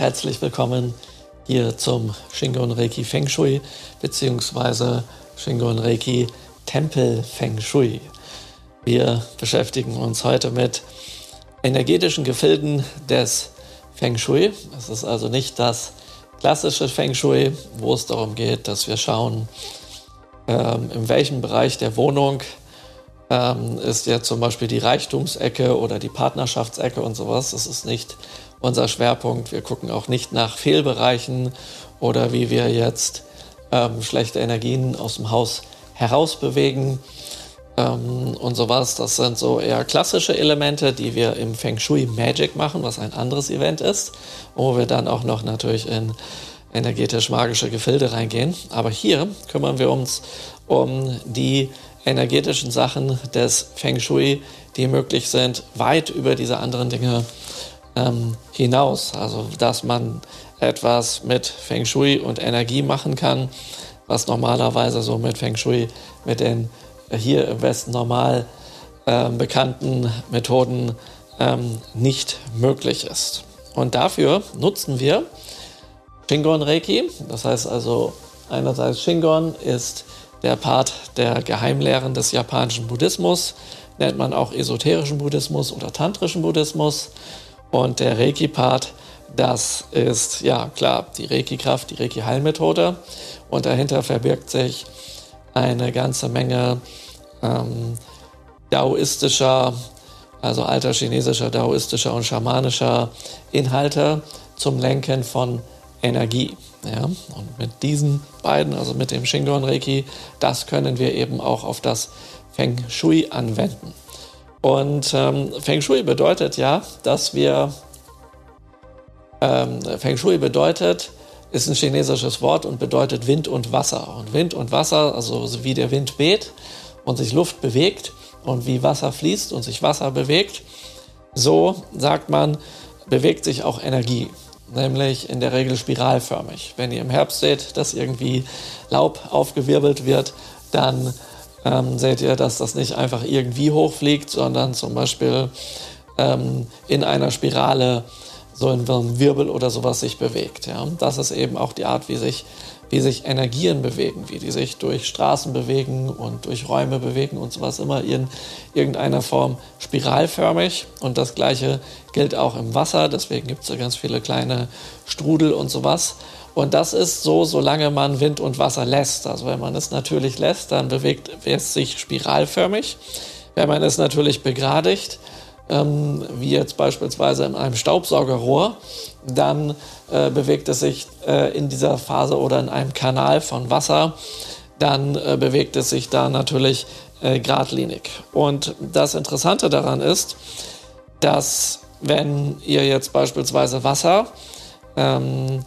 herzlich willkommen hier zum Shingon Reiki Feng Shui bzw. Shingon Reiki Tempel Feng Shui. Wir beschäftigen uns heute mit energetischen Gefilden des Feng Shui. Es ist also nicht das klassische Feng Shui, wo es darum geht, dass wir schauen, ähm, in welchem Bereich der Wohnung ähm, ist ja zum Beispiel die Reichtumsecke oder die Partnerschaftsecke und sowas. Das ist nicht unser Schwerpunkt. Wir gucken auch nicht nach Fehlbereichen oder wie wir jetzt ähm, schlechte Energien aus dem Haus herausbewegen ähm, und sowas. Das sind so eher klassische Elemente, die wir im Feng Shui Magic machen, was ein anderes Event ist, wo wir dann auch noch natürlich in energetisch-magische Gefilde reingehen. Aber hier kümmern wir uns um die energetischen Sachen des Feng Shui, die möglich sind, weit über diese anderen Dinge ähm, hinaus. Also, dass man etwas mit Feng Shui und Energie machen kann, was normalerweise so mit Feng Shui, mit den hier im Westen normal äh, bekannten Methoden ähm, nicht möglich ist. Und dafür nutzen wir Shingon Reiki. Das heißt also, einerseits Shingon ist der Part der Geheimlehren des japanischen Buddhismus, nennt man auch esoterischen Buddhismus oder tantrischen Buddhismus. Und der Reiki-Part, das ist ja klar die Reiki-Kraft, die Reiki-Heilmethode. Und dahinter verbirgt sich eine ganze Menge ähm, daoistischer, also alter chinesischer, daoistischer und schamanischer Inhalte zum Lenken von Energie. Ja, und mit diesen beiden, also mit dem Shingon Reiki, das können wir eben auch auf das Feng Shui anwenden. Und ähm, Feng Shui bedeutet ja, dass wir ähm, Feng Shui bedeutet, ist ein chinesisches Wort und bedeutet Wind und Wasser. Und Wind und Wasser, also wie der Wind weht und sich Luft bewegt und wie Wasser fließt und sich Wasser bewegt, so sagt man, bewegt sich auch Energie nämlich in der Regel spiralförmig. Wenn ihr im Herbst seht, dass irgendwie Laub aufgewirbelt wird, dann ähm, seht ihr, dass das nicht einfach irgendwie hochfliegt, sondern zum Beispiel ähm, in einer Spirale so ein Wirbel oder sowas sich bewegt. Ja? Das ist eben auch die Art, wie sich wie sich Energien bewegen, wie die sich durch Straßen bewegen und durch Räume bewegen und sowas immer in irgendeiner Form spiralförmig. Und das gleiche gilt auch im Wasser, deswegen gibt es da ganz viele kleine Strudel und sowas. Und das ist so, solange man Wind und Wasser lässt. Also wenn man es natürlich lässt, dann bewegt es sich spiralförmig. Wenn man es natürlich begradigt, ähm, wie jetzt beispielsweise in einem Staubsaugerrohr, dann äh, bewegt es sich äh, in dieser Phase oder in einem Kanal von Wasser, dann äh, bewegt es sich da natürlich äh, geradlinig. Und das Interessante daran ist, dass wenn ihr jetzt beispielsweise Wasser ähm,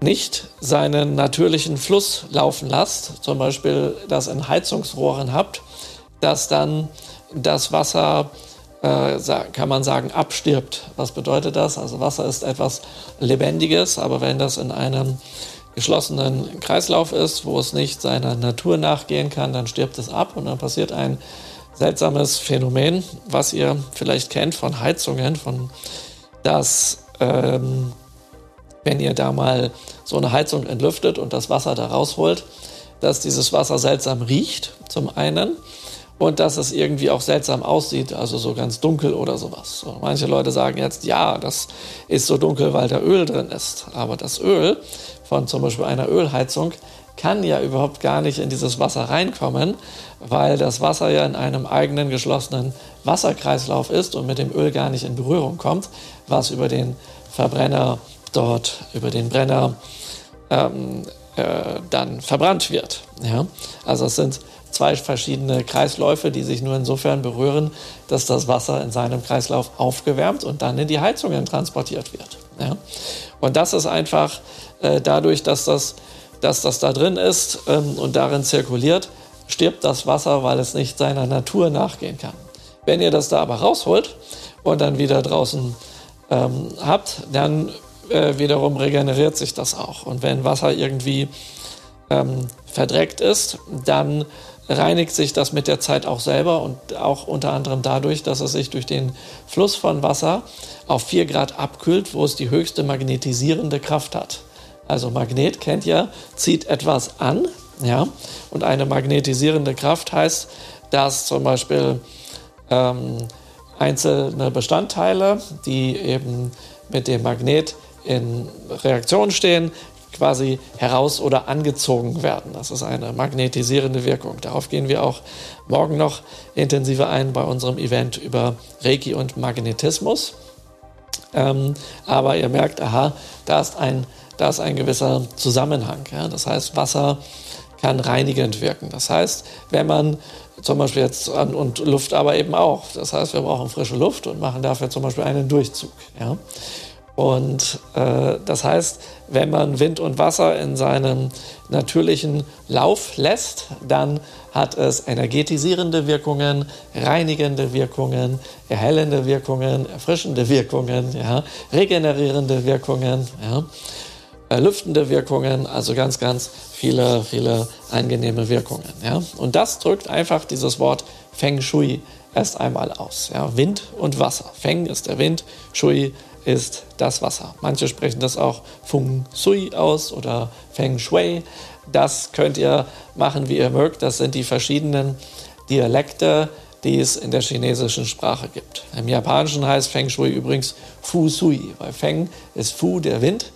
nicht seinen natürlichen Fluss laufen lasst, zum Beispiel das in Heizungsrohren habt, dass dann das Wasser äh, kann man sagen, abstirbt. Was bedeutet das? Also Wasser ist etwas Lebendiges, aber wenn das in einem geschlossenen Kreislauf ist, wo es nicht seiner Natur nachgehen kann, dann stirbt es ab und dann passiert ein seltsames Phänomen, was ihr vielleicht kennt von Heizungen, von dass ähm, wenn ihr da mal so eine Heizung entlüftet und das Wasser da rausholt, dass dieses Wasser seltsam riecht, zum einen und dass es irgendwie auch seltsam aussieht, also so ganz dunkel oder sowas. So, manche Leute sagen jetzt, ja, das ist so dunkel, weil da Öl drin ist. Aber das Öl von zum Beispiel einer Ölheizung kann ja überhaupt gar nicht in dieses Wasser reinkommen, weil das Wasser ja in einem eigenen geschlossenen Wasserkreislauf ist und mit dem Öl gar nicht in Berührung kommt, was über den Verbrenner dort, über den Brenner ähm, äh, dann verbrannt wird. Ja? Also es sind zwei verschiedene Kreisläufe, die sich nur insofern berühren, dass das Wasser in seinem Kreislauf aufgewärmt und dann in die Heizungen transportiert wird. Ja? Und das ist einfach äh, dadurch, dass das, dass das da drin ist ähm, und darin zirkuliert, stirbt das Wasser, weil es nicht seiner Natur nachgehen kann. Wenn ihr das da aber rausholt und dann wieder draußen ähm, habt, dann äh, wiederum regeneriert sich das auch. Und wenn Wasser irgendwie ähm, verdreckt ist, dann reinigt sich das mit der Zeit auch selber und auch unter anderem dadurch, dass es sich durch den Fluss von Wasser auf 4 Grad abkühlt, wo es die höchste magnetisierende Kraft hat. Also Magnet kennt ihr, zieht etwas an, ja, und eine magnetisierende Kraft heißt, dass zum Beispiel ähm, einzelne Bestandteile, die eben mit dem Magnet in Reaktion stehen, quasi heraus oder angezogen werden. Das ist eine magnetisierende Wirkung. Darauf gehen wir auch morgen noch intensiver ein bei unserem Event über Reiki und Magnetismus. Ähm, aber ihr merkt, aha, da ist ein, da ist ein gewisser Zusammenhang. Ja? Das heißt, Wasser kann reinigend wirken. Das heißt, wenn man zum Beispiel jetzt an, und Luft aber eben auch. Das heißt, wir brauchen frische Luft und machen dafür zum Beispiel einen Durchzug. Ja? Und äh, das heißt, wenn man Wind und Wasser in seinem natürlichen Lauf lässt, dann hat es energetisierende Wirkungen, reinigende Wirkungen, erhellende Wirkungen, erfrischende Wirkungen, ja, regenerierende Wirkungen, ja, lüftende Wirkungen, also ganz, ganz viele, viele angenehme Wirkungen. Ja. Und das drückt einfach dieses Wort Feng Shui erst einmal aus. Ja. Wind und Wasser. Feng ist der Wind, Shui ist das Wasser. Manche sprechen das auch Feng Shui aus oder Feng Shui. Das könnt ihr machen, wie ihr mögt. Das sind die verschiedenen Dialekte, die es in der chinesischen Sprache gibt. Im Japanischen heißt Feng Shui übrigens Fu Sui, weil Feng ist Fu, der Wind,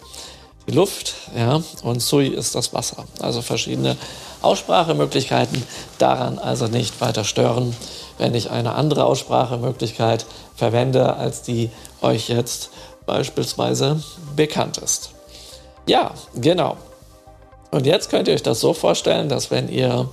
die Luft, ja, und Sui ist das Wasser. Also verschiedene Aussprachemöglichkeiten. Daran also nicht weiter stören, wenn ich eine andere Aussprachemöglichkeit verwende, als die euch jetzt beispielsweise bekannt ist. Ja, genau. Und jetzt könnt ihr euch das so vorstellen, dass wenn ihr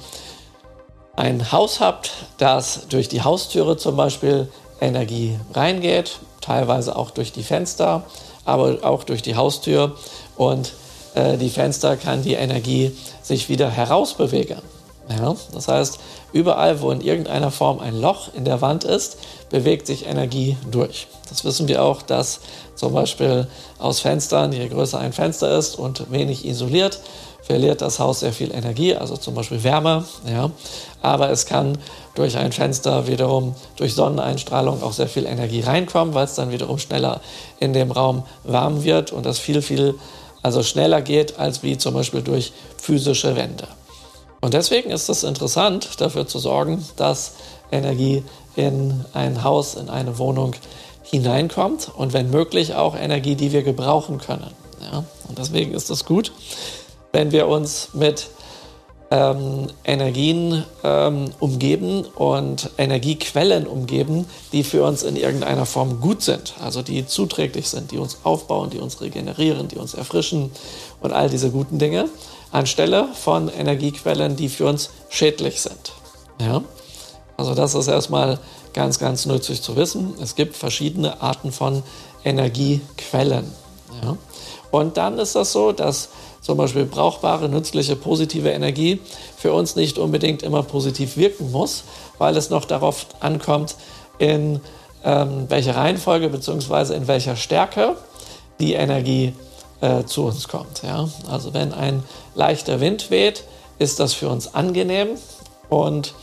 ein Haus habt, das durch die Haustüre zum Beispiel Energie reingeht, teilweise auch durch die Fenster, aber auch durch die Haustür und äh, die Fenster kann die Energie sich wieder herausbewegen. Ja, das heißt, überall, wo in irgendeiner Form ein Loch in der Wand ist, bewegt sich Energie durch. Das wissen wir auch, dass zum Beispiel aus Fenstern, je größer ein Fenster ist und wenig isoliert, verliert das Haus sehr viel Energie, also zum Beispiel Wärme. Ja. Aber es kann durch ein Fenster wiederum durch Sonneneinstrahlung auch sehr viel Energie reinkommen, weil es dann wiederum schneller in dem Raum warm wird und das viel, viel also schneller geht als wie zum Beispiel durch physische Wände. Und deswegen ist es interessant, dafür zu sorgen, dass Energie in ein Haus, in eine Wohnung hineinkommt und wenn möglich auch Energie, die wir gebrauchen können. Ja? Und deswegen ist es gut, wenn wir uns mit ähm, Energien ähm, umgeben und Energiequellen umgeben, die für uns in irgendeiner Form gut sind, also die zuträglich sind, die uns aufbauen, die uns regenerieren, die uns erfrischen und all diese guten Dinge anstelle von Energiequellen, die für uns schädlich sind. Ja? Also das ist erstmal ganz, ganz nützlich zu wissen. Es gibt verschiedene Arten von Energiequellen. Ja? Und dann ist das so, dass zum Beispiel brauchbare, nützliche, positive Energie für uns nicht unbedingt immer positiv wirken muss, weil es noch darauf ankommt, in ähm, welcher Reihenfolge bzw. in welcher Stärke die Energie äh, zu uns kommt. Ja? Also wenn ein leichter Wind weht, ist das für uns angenehm. Und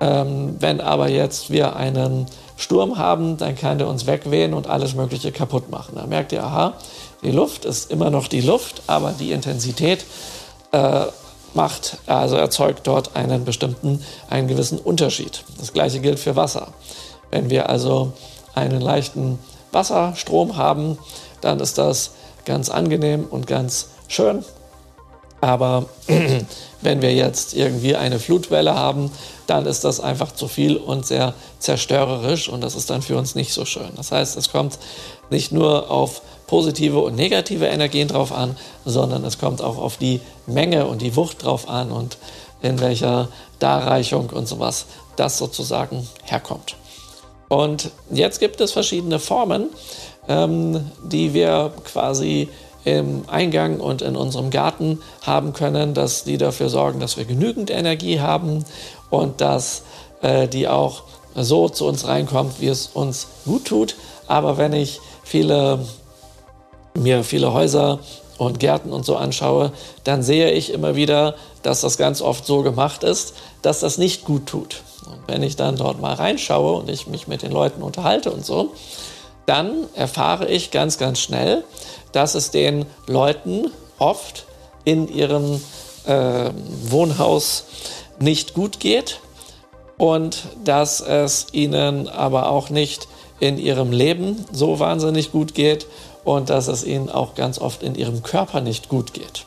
ähm, wenn aber jetzt wir einen Sturm haben, dann kann der uns wegwehen und alles Mögliche kaputt machen. Da merkt ihr, aha, die Luft ist immer noch die Luft, aber die Intensität äh, macht, also erzeugt dort einen bestimmten, einen gewissen Unterschied. Das gleiche gilt für Wasser. Wenn wir also einen leichten Wasserstrom haben, dann ist das ganz angenehm und ganz schön. Aber wenn wir jetzt irgendwie eine Flutwelle haben, dann ist das einfach zu viel und sehr zerstörerisch und das ist dann für uns nicht so schön. Das heißt, es kommt nicht nur auf positive und negative Energien drauf an, sondern es kommt auch auf die Menge und die Wucht drauf an und in welcher Darreichung und sowas das sozusagen herkommt. Und jetzt gibt es verschiedene Formen, ähm, die wir quasi im Eingang und in unserem Garten haben können, dass die dafür sorgen, dass wir genügend Energie haben und dass äh, die auch so zu uns reinkommt, wie es uns gut tut. Aber wenn ich viele, mir viele Häuser und Gärten und so anschaue, dann sehe ich immer wieder, dass das ganz oft so gemacht ist, dass das nicht gut tut. Und wenn ich dann dort mal reinschaue und ich mich mit den Leuten unterhalte und so, dann erfahre ich ganz, ganz schnell, dass es den Leuten oft in ihrem äh, Wohnhaus nicht gut geht und dass es ihnen aber auch nicht in ihrem Leben so wahnsinnig gut geht und dass es ihnen auch ganz oft in ihrem Körper nicht gut geht.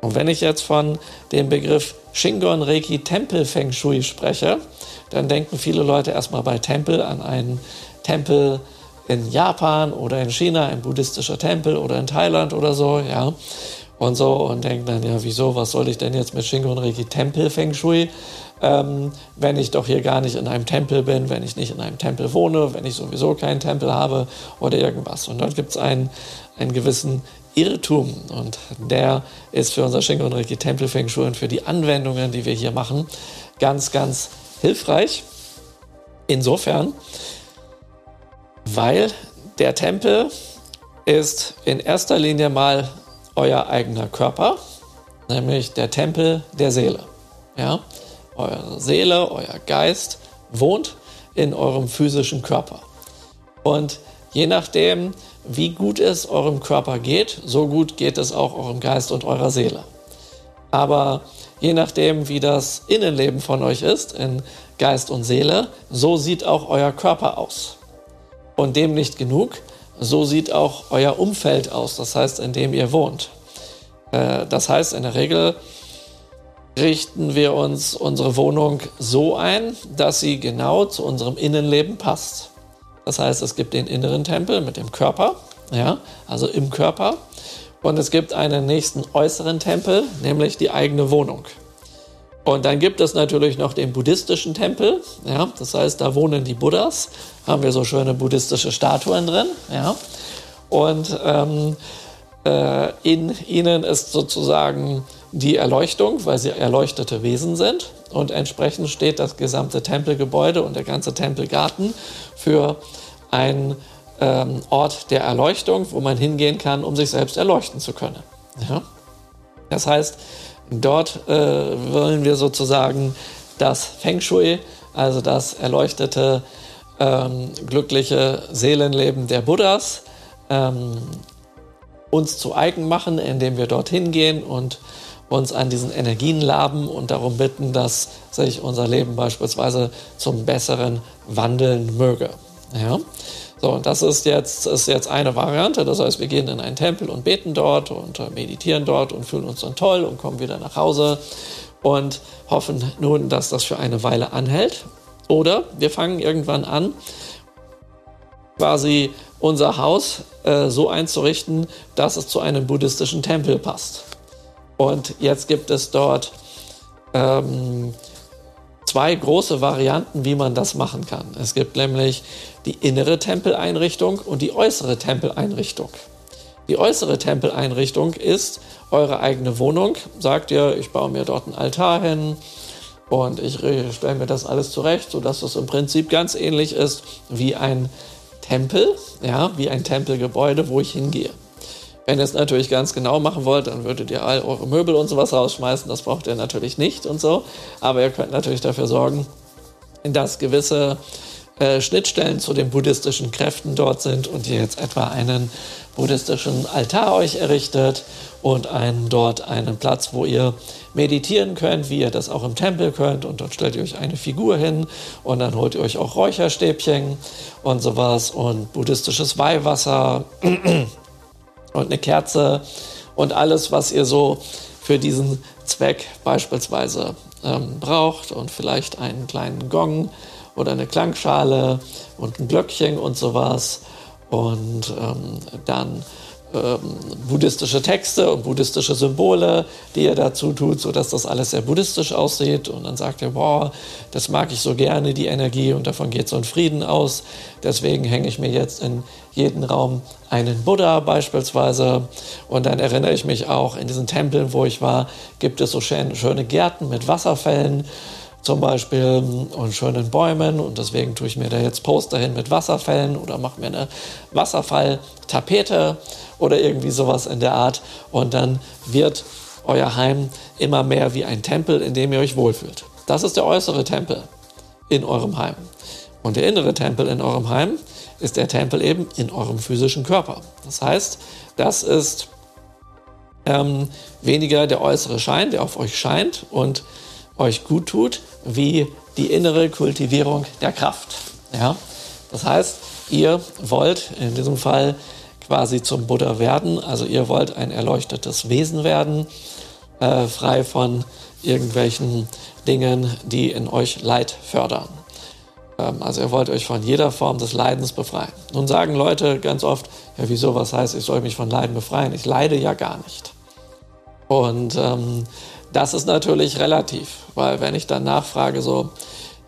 Und wenn ich jetzt von dem Begriff Shingon Reiki Tempel Feng Shui spreche, dann denken viele Leute erstmal bei Tempel an einen Tempel in Japan oder in China, ein buddhistischer Tempel oder in Thailand oder so, ja. Und so und denken dann, ja, wieso, was soll ich denn jetzt mit Shingon Reiki Tempel Feng Shui ähm, wenn ich doch hier gar nicht in einem Tempel bin, wenn ich nicht in einem Tempel wohne, wenn ich sowieso keinen Tempel habe oder irgendwas. Und dort gibt es einen, einen gewissen Irrtum und der ist für unser Shingon Reiki Tempel Feng Shui und für die Anwendungen, die wir hier machen, ganz, ganz hilfreich. Insofern, weil der Tempel ist in erster Linie mal euer eigener Körper, nämlich der Tempel der Seele. Ja? eure Seele, euer Geist wohnt in eurem physischen Körper. Und je nachdem, wie gut es eurem Körper geht, so gut geht es auch eurem Geist und eurer Seele. Aber je nachdem, wie das Innenleben von euch ist, in Geist und Seele, so sieht auch euer Körper aus. Und dem nicht genug, so sieht auch euer Umfeld aus, das heißt, in dem ihr wohnt. Äh, das heißt, in der Regel richten wir uns unsere Wohnung so ein, dass sie genau zu unserem Innenleben passt. Das heißt, es gibt den inneren Tempel mit dem Körper, ja, also im Körper. Und es gibt einen nächsten äußeren Tempel, nämlich die eigene Wohnung. Und dann gibt es natürlich noch den buddhistischen Tempel, ja, das heißt, da wohnen die Buddhas, haben wir so schöne buddhistische Statuen drin, ja. Und ähm, äh, in ihnen ist sozusagen die Erleuchtung, weil sie erleuchtete Wesen sind. Und entsprechend steht das gesamte Tempelgebäude und der ganze Tempelgarten für einen ähm, Ort der Erleuchtung, wo man hingehen kann, um sich selbst erleuchten zu können. Ja? Das heißt, dort äh, wollen wir sozusagen das Feng Shui, also das erleuchtete, ähm, glückliche Seelenleben der Buddhas, ähm, uns zu eigen machen, indem wir dorthin gehen und uns an diesen Energien laben und darum bitten, dass sich unser Leben beispielsweise zum Besseren wandeln möge. Ja? So, und das ist jetzt, ist jetzt eine Variante. Das heißt, wir gehen in einen Tempel und beten dort und äh, meditieren dort und fühlen uns dann toll und kommen wieder nach Hause und hoffen nun, dass das für eine Weile anhält. Oder wir fangen irgendwann an, quasi unser Haus äh, so einzurichten, dass es zu einem buddhistischen Tempel passt. Und jetzt gibt es dort ähm, zwei große Varianten, wie man das machen kann. Es gibt nämlich die innere Tempeleinrichtung und die äußere Tempeleinrichtung. Die äußere Tempeleinrichtung ist eure eigene Wohnung. Sagt ihr, ich baue mir dort einen Altar hin und ich stelle mir das alles zurecht, sodass es im Prinzip ganz ähnlich ist wie ein Tempel, ja, wie ein Tempelgebäude, wo ich hingehe. Wenn ihr es natürlich ganz genau machen wollt, dann würdet ihr all eure Möbel und sowas rausschmeißen. Das braucht ihr natürlich nicht und so. Aber ihr könnt natürlich dafür sorgen, dass gewisse äh, Schnittstellen zu den buddhistischen Kräften dort sind und ihr jetzt etwa einen buddhistischen Altar euch errichtet und einen, dort einen Platz, wo ihr meditieren könnt, wie ihr das auch im Tempel könnt. Und dort stellt ihr euch eine Figur hin und dann holt ihr euch auch Räucherstäbchen und sowas und buddhistisches Weihwasser und eine Kerze und alles, was ihr so für diesen Zweck beispielsweise ähm, braucht und vielleicht einen kleinen Gong oder eine Klangschale und ein Glöckchen und sowas. Und ähm, dann ähm, buddhistische Texte und buddhistische Symbole, die er dazu tut, sodass das alles sehr buddhistisch aussieht. Und dann sagt er, boah, das mag ich so gerne, die Energie, und davon geht so ein Frieden aus. Deswegen hänge ich mir jetzt in jeden Raum einen Buddha beispielsweise. Und dann erinnere ich mich auch, in diesen Tempeln, wo ich war, gibt es so schöne Gärten mit Wasserfällen zum Beispiel und schönen Bäumen und deswegen tue ich mir da jetzt Poster hin mit Wasserfällen oder mache mir eine Wasserfalltapete oder irgendwie sowas in der Art und dann wird euer Heim immer mehr wie ein Tempel, in dem ihr euch wohlfühlt. Das ist der äußere Tempel in eurem Heim. Und der innere Tempel in eurem Heim ist der Tempel eben in eurem physischen Körper. Das heißt, das ist ähm, weniger der äußere Schein, der auf euch scheint und euch gut tut, wie die innere Kultivierung der Kraft. Ja? Das heißt, ihr wollt in diesem Fall quasi zum Buddha werden, also ihr wollt ein erleuchtetes Wesen werden, äh, frei von irgendwelchen Dingen, die in euch Leid fördern. Ähm, also ihr wollt euch von jeder Form des Leidens befreien. Nun sagen Leute ganz oft, ja wieso, was heißt, ich soll mich von Leiden befreien? Ich leide ja gar nicht. Und ähm, das ist natürlich relativ, weil wenn ich dann nachfrage, so,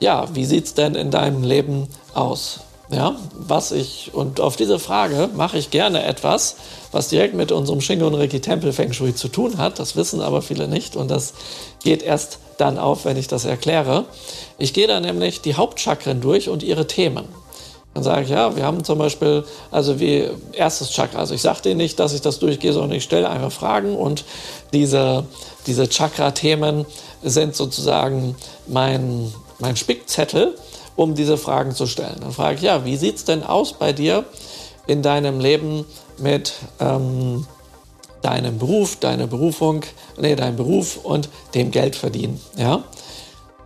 ja, wie sieht es denn in deinem Leben aus? Ja, was ich, und auf diese Frage mache ich gerne etwas, was direkt mit unserem Shingon Riki Tempel Feng Shui zu tun hat. Das wissen aber viele nicht und das geht erst dann auf, wenn ich das erkläre. Ich gehe da nämlich die Hauptchakren durch und ihre Themen. Dann sage ich, ja, wir haben zum Beispiel, also wie erstes Chakra, also ich sage dir nicht, dass ich das durchgehe, sondern ich stelle einfach Fragen und diese, diese Chakra-Themen sind sozusagen mein, mein Spickzettel, um diese Fragen zu stellen. Dann frage ich, ja, wie sieht es denn aus bei dir in deinem Leben mit ähm, deinem Beruf, deiner Berufung, nee, deinem Beruf und dem Geldverdienen, ja?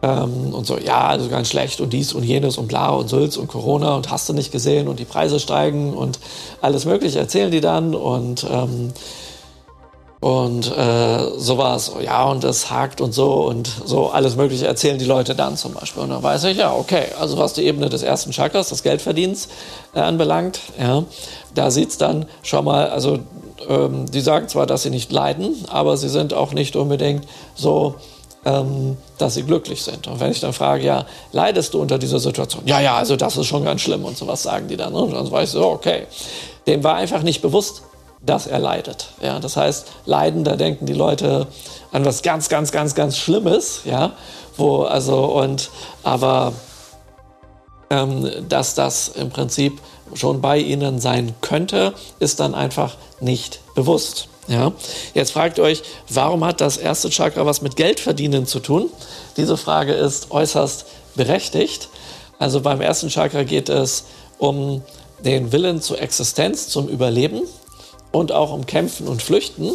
Ähm, und so, ja, also ganz schlecht und dies und jenes und bla und Sülz und Corona und hast du nicht gesehen und die Preise steigen und alles Mögliche erzählen die dann und ähm, und äh, sowas, ja, und das hakt und so und so alles Mögliche erzählen die Leute dann zum Beispiel. Und dann weiß ich, ja, okay, also was die Ebene des ersten Chakras, des Geldverdienens äh, anbelangt, ja, da sieht's dann schon mal, also ähm, die sagen zwar, dass sie nicht leiden, aber sie sind auch nicht unbedingt so ähm, dass sie glücklich sind. Und wenn ich dann frage, ja, leidest du unter dieser Situation? Ja, ja, also das ist schon ganz schlimm und sowas sagen die dann. Und dann weiß ich so, okay, dem war einfach nicht bewusst, dass er leidet. Ja, das heißt, Leiden, da denken die Leute an was ganz, ganz, ganz, ganz Schlimmes. Ja, wo also und aber ähm, dass das im Prinzip schon bei ihnen sein könnte, ist dann einfach nicht bewusst. Ja? Jetzt fragt euch, warum hat das erste Chakra was mit Geldverdienen zu tun? Diese Frage ist äußerst berechtigt. Also beim ersten Chakra geht es um den Willen zur Existenz, zum Überleben und auch um Kämpfen und Flüchten.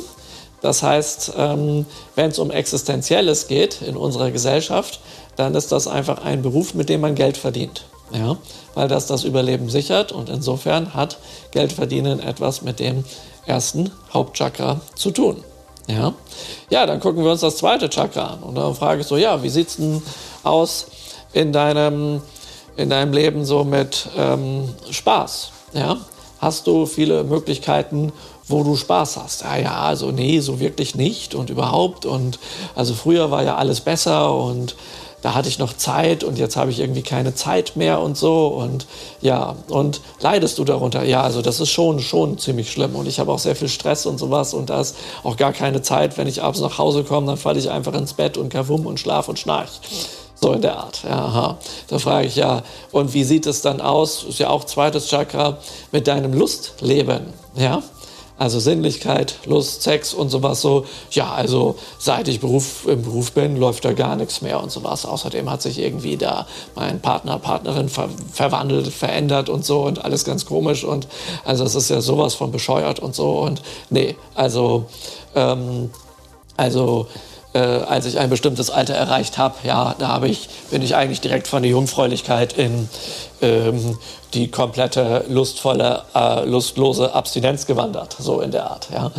Das heißt, ähm, wenn es um Existenzielles geht in unserer Gesellschaft, dann ist das einfach ein Beruf, mit dem man Geld verdient. Ja? Weil das das Überleben sichert und insofern hat Geldverdienen etwas mit dem ersten Hauptchakra zu tun. Ja? ja, dann gucken wir uns das zweite Chakra an und dann frage ich so, ja, wie sieht es denn aus in deinem, in deinem Leben so mit ähm, Spaß? Ja? Hast du viele Möglichkeiten, wo du Spaß hast? Ja, ja, also nee, so wirklich nicht und überhaupt und also früher war ja alles besser und da hatte ich noch Zeit und jetzt habe ich irgendwie keine Zeit mehr und so und ja, und leidest du darunter? Ja, also das ist schon, schon ziemlich schlimm und ich habe auch sehr viel Stress und sowas und da ist auch gar keine Zeit, wenn ich abends nach Hause komme, dann falle ich einfach ins Bett und kavum und schlaf und schnarch. So in der Art. Ja, aha. Da frage ich ja, und wie sieht es dann aus? Ist ja auch zweites Chakra mit deinem Lustleben. Ja, also Sinnlichkeit, Lust, Sex und sowas so. Ja, also seit ich Beruf, im Beruf bin, läuft da gar nichts mehr und sowas. Außerdem hat sich irgendwie da mein Partner, Partnerin ver verwandelt, verändert und so und alles ganz komisch. Und also es ist ja sowas von bescheuert und so. Und nee, also, ähm, also äh, als ich ein bestimmtes Alter erreicht habe, ja, da habe ich, bin ich eigentlich direkt von der Jungfräulichkeit in ähm, die komplette lustvolle, äh, lustlose Abstinenz gewandert, so in der Art. Ja,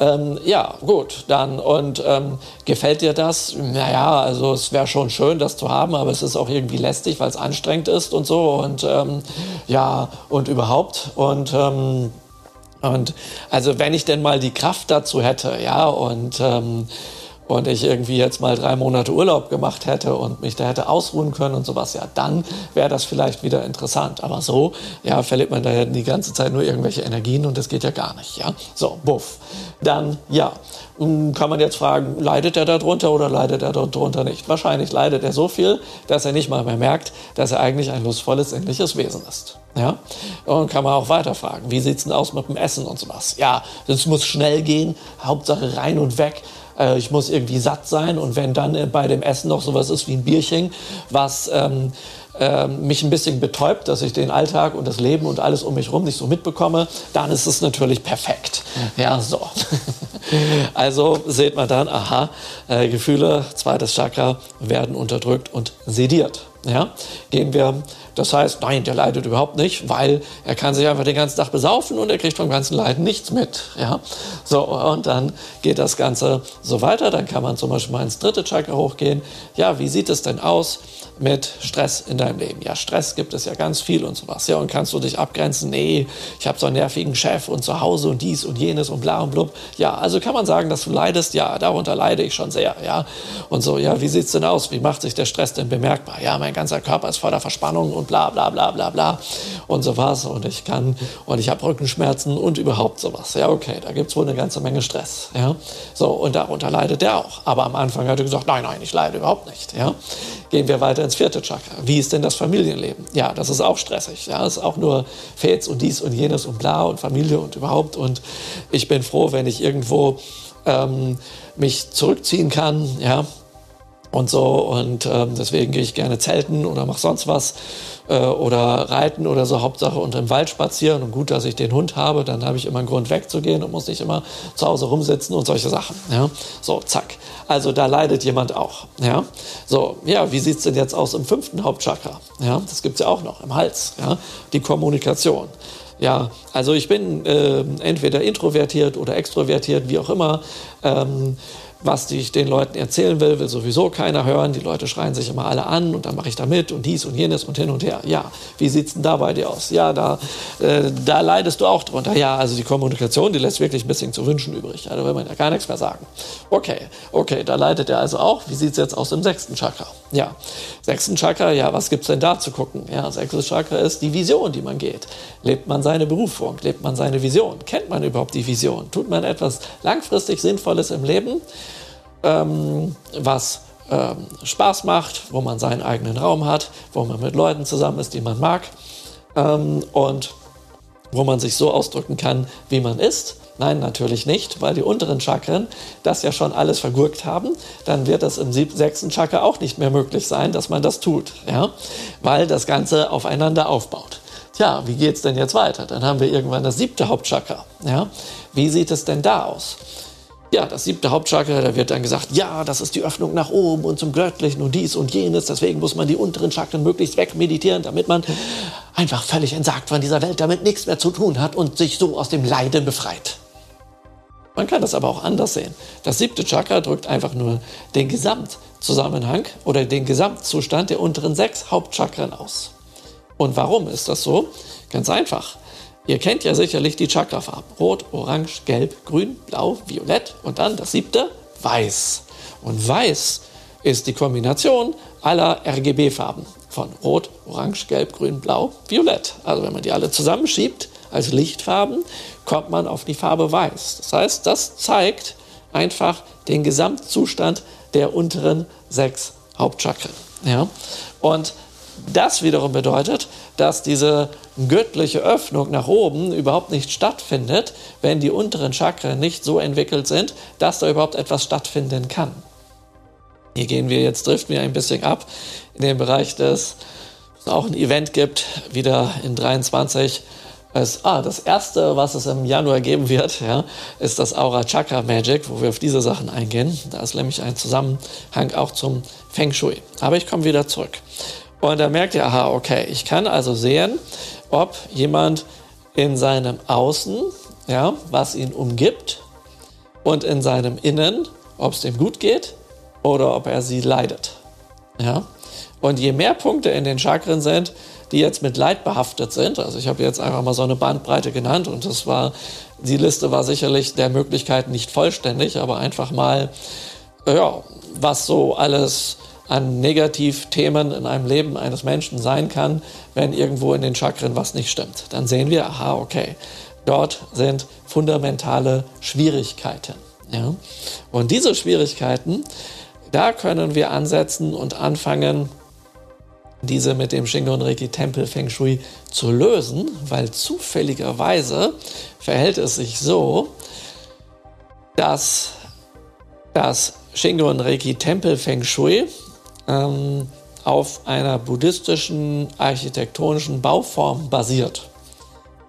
ähm, ja gut, dann und ähm, gefällt dir das? Naja, also es wäre schon schön, das zu haben, aber es ist auch irgendwie lästig, weil es anstrengend ist und so und ähm, ja und überhaupt und ähm, und also wenn ich denn mal die Kraft dazu hätte, ja und ähm, und ich irgendwie jetzt mal drei Monate Urlaub gemacht hätte und mich da hätte ausruhen können und sowas, ja, dann wäre das vielleicht wieder interessant. Aber so, ja, verliert man da ja die ganze Zeit nur irgendwelche Energien und das geht ja gar nicht, ja. So, buff. Dann, ja, kann man jetzt fragen, leidet er darunter oder leidet er darunter nicht? Wahrscheinlich leidet er so viel, dass er nicht mal mehr merkt, dass er eigentlich ein lustvolles, sinnliches Wesen ist. Ja? Und kann man auch weiter fragen, wie sieht es denn aus mit dem Essen und sowas? Ja, es muss schnell gehen, Hauptsache rein und weg äh, ich muss irgendwie satt sein und wenn dann äh, bei dem Essen noch sowas ist wie ein Bierchen, was ähm, äh, mich ein bisschen betäubt, dass ich den Alltag und das Leben und alles um mich herum nicht so mitbekomme, dann ist es natürlich perfekt. Ja, so. also seht man dann, aha, äh, Gefühle, zweites Chakra, werden unterdrückt und sediert. Ja, gehen wir das heißt, nein, der leidet überhaupt nicht, weil er kann sich einfach den ganzen Tag besaufen und er kriegt vom ganzen Leiden nichts mit. Ja? So, und dann geht das Ganze so weiter. Dann kann man zum Beispiel mal ins dritte Chakra hochgehen. Ja, wie sieht es denn aus? Mit Stress in deinem Leben. Ja, Stress gibt es ja ganz viel und sowas. Ja, und kannst du dich abgrenzen? Nee, ich habe so einen nervigen Chef und zu Hause und dies und jenes und bla und blub. Ja, also kann man sagen, dass du leidest? Ja, darunter leide ich schon sehr. Ja, und so, ja, wie sieht es denn aus? Wie macht sich der Stress denn bemerkbar? Ja, mein ganzer Körper ist voller Verspannung und bla bla bla bla bla und sowas. Und ich kann, und ich habe Rückenschmerzen und überhaupt sowas. Ja, okay, da gibt es wohl eine ganze Menge Stress. Ja, so, und darunter leidet der auch. Aber am Anfang hat er gesagt, nein, nein, ich leide überhaupt nicht. Ja, gehen wir weiter ins vierte Chakra. Wie ist denn das Familienleben? Ja, das ist auch stressig. Ja, es ist auch nur Fets und dies und jenes und bla und Familie und überhaupt. Und ich bin froh, wenn ich irgendwo ähm, mich zurückziehen kann. Ja, und so. Und ähm, deswegen gehe ich gerne zelten oder mache sonst was äh, oder reiten oder so. Hauptsache unter dem Wald spazieren. Und gut, dass ich den Hund habe, dann habe ich immer einen Grund wegzugehen und muss nicht immer zu Hause rumsitzen und solche Sachen. Ja? So, zack. Also da leidet jemand auch. Ja? So, ja, wie sieht es denn jetzt aus im fünften Hauptchakra? Ja, das gibt es ja auch noch im Hals. Ja? Die Kommunikation. Ja, also ich bin äh, entweder introvertiert oder extrovertiert, wie auch immer. Ähm, was ich den Leuten erzählen will, will sowieso keiner hören. Die Leute schreien sich immer alle an und dann mache ich da mit und dies und jenes und hin und her. Ja, wie sieht es denn da bei dir aus? Ja, da, äh, da leidest du auch drunter. Ja, also die Kommunikation, die lässt wirklich ein bisschen zu wünschen übrig. Ja, da will man ja gar nichts mehr sagen. Okay, okay, da leidet er also auch. Wie sieht es jetzt aus im sechsten Chakra? Ja, sechsten Chakra, ja, was gibt es denn da zu gucken? Ja, sechstes Chakra ist die Vision, die man geht. Lebt man seine Berufung? Lebt man seine Vision? Kennt man überhaupt die Vision? Tut man etwas langfristig Sinnvolles im Leben? Ähm, was ähm, Spaß macht, wo man seinen eigenen Raum hat, wo man mit Leuten zusammen ist, die man mag ähm, und wo man sich so ausdrücken kann, wie man ist. Nein, natürlich nicht, weil die unteren Chakren das ja schon alles vergurkt haben. Dann wird das im sechsten Chakra auch nicht mehr möglich sein, dass man das tut, ja? weil das Ganze aufeinander aufbaut. Tja, wie geht es denn jetzt weiter? Dann haben wir irgendwann das siebte Hauptchakra. Ja? Wie sieht es denn da aus? Ja, das siebte Hauptchakra, da wird dann gesagt, ja, das ist die Öffnung nach oben und zum Göttlichen und dies und jenes. Deswegen muss man die unteren Chakren möglichst wegmeditieren, damit man einfach völlig entsagt von dieser Welt, damit nichts mehr zu tun hat und sich so aus dem Leiden befreit. Man kann das aber auch anders sehen. Das siebte Chakra drückt einfach nur den Gesamtzusammenhang oder den Gesamtzustand der unteren sechs Hauptchakren aus. Und warum ist das so? Ganz einfach. Ihr kennt ja sicherlich die Chakrafarben. Rot, Orange, Gelb, Grün, Blau, Violett und dann das siebte, Weiß. Und Weiß ist die Kombination aller RGB-Farben von Rot, Orange, Gelb, Grün, Blau, Violett. Also wenn man die alle zusammenschiebt als Lichtfarben, kommt man auf die Farbe Weiß. Das heißt, das zeigt einfach den Gesamtzustand der unteren sechs Hauptchakren. Ja? Und das wiederum bedeutet, dass diese göttliche Öffnung nach oben überhaupt nicht stattfindet, wenn die unteren Chakren nicht so entwickelt sind, dass da überhaupt etwas stattfinden kann. Hier gehen wir jetzt, driften wir ein bisschen ab in den Bereich des, es auch ein Event gibt, wieder in 23. Es, ah, das erste, was es im Januar geben wird, ja, ist das Aura Chakra Magic, wo wir auf diese Sachen eingehen. Da ist nämlich ein Zusammenhang auch zum Feng Shui. Aber ich komme wieder zurück. Und da merkt ihr, aha, okay, ich kann also sehen, ob jemand in seinem Außen, ja, was ihn umgibt, und in seinem Innen, ob es dem gut geht oder ob er sie leidet. Ja? Und je mehr Punkte in den Chakren sind, die jetzt mit Leid behaftet sind, also ich habe jetzt einfach mal so eine Bandbreite genannt und das war, die Liste war sicherlich der Möglichkeiten nicht vollständig, aber einfach mal ja, was so alles an Negativthemen in einem Leben eines Menschen sein kann, wenn irgendwo in den Chakren was nicht stimmt. Dann sehen wir, aha, okay, dort sind fundamentale Schwierigkeiten. Ja? Und diese Schwierigkeiten, da können wir ansetzen und anfangen, diese mit dem Shingon Reiki Tempel Feng Shui zu lösen, weil zufälligerweise verhält es sich so, dass das Shingon Reiki Tempel Feng Shui ähm, auf einer buddhistischen architektonischen Bauform basiert.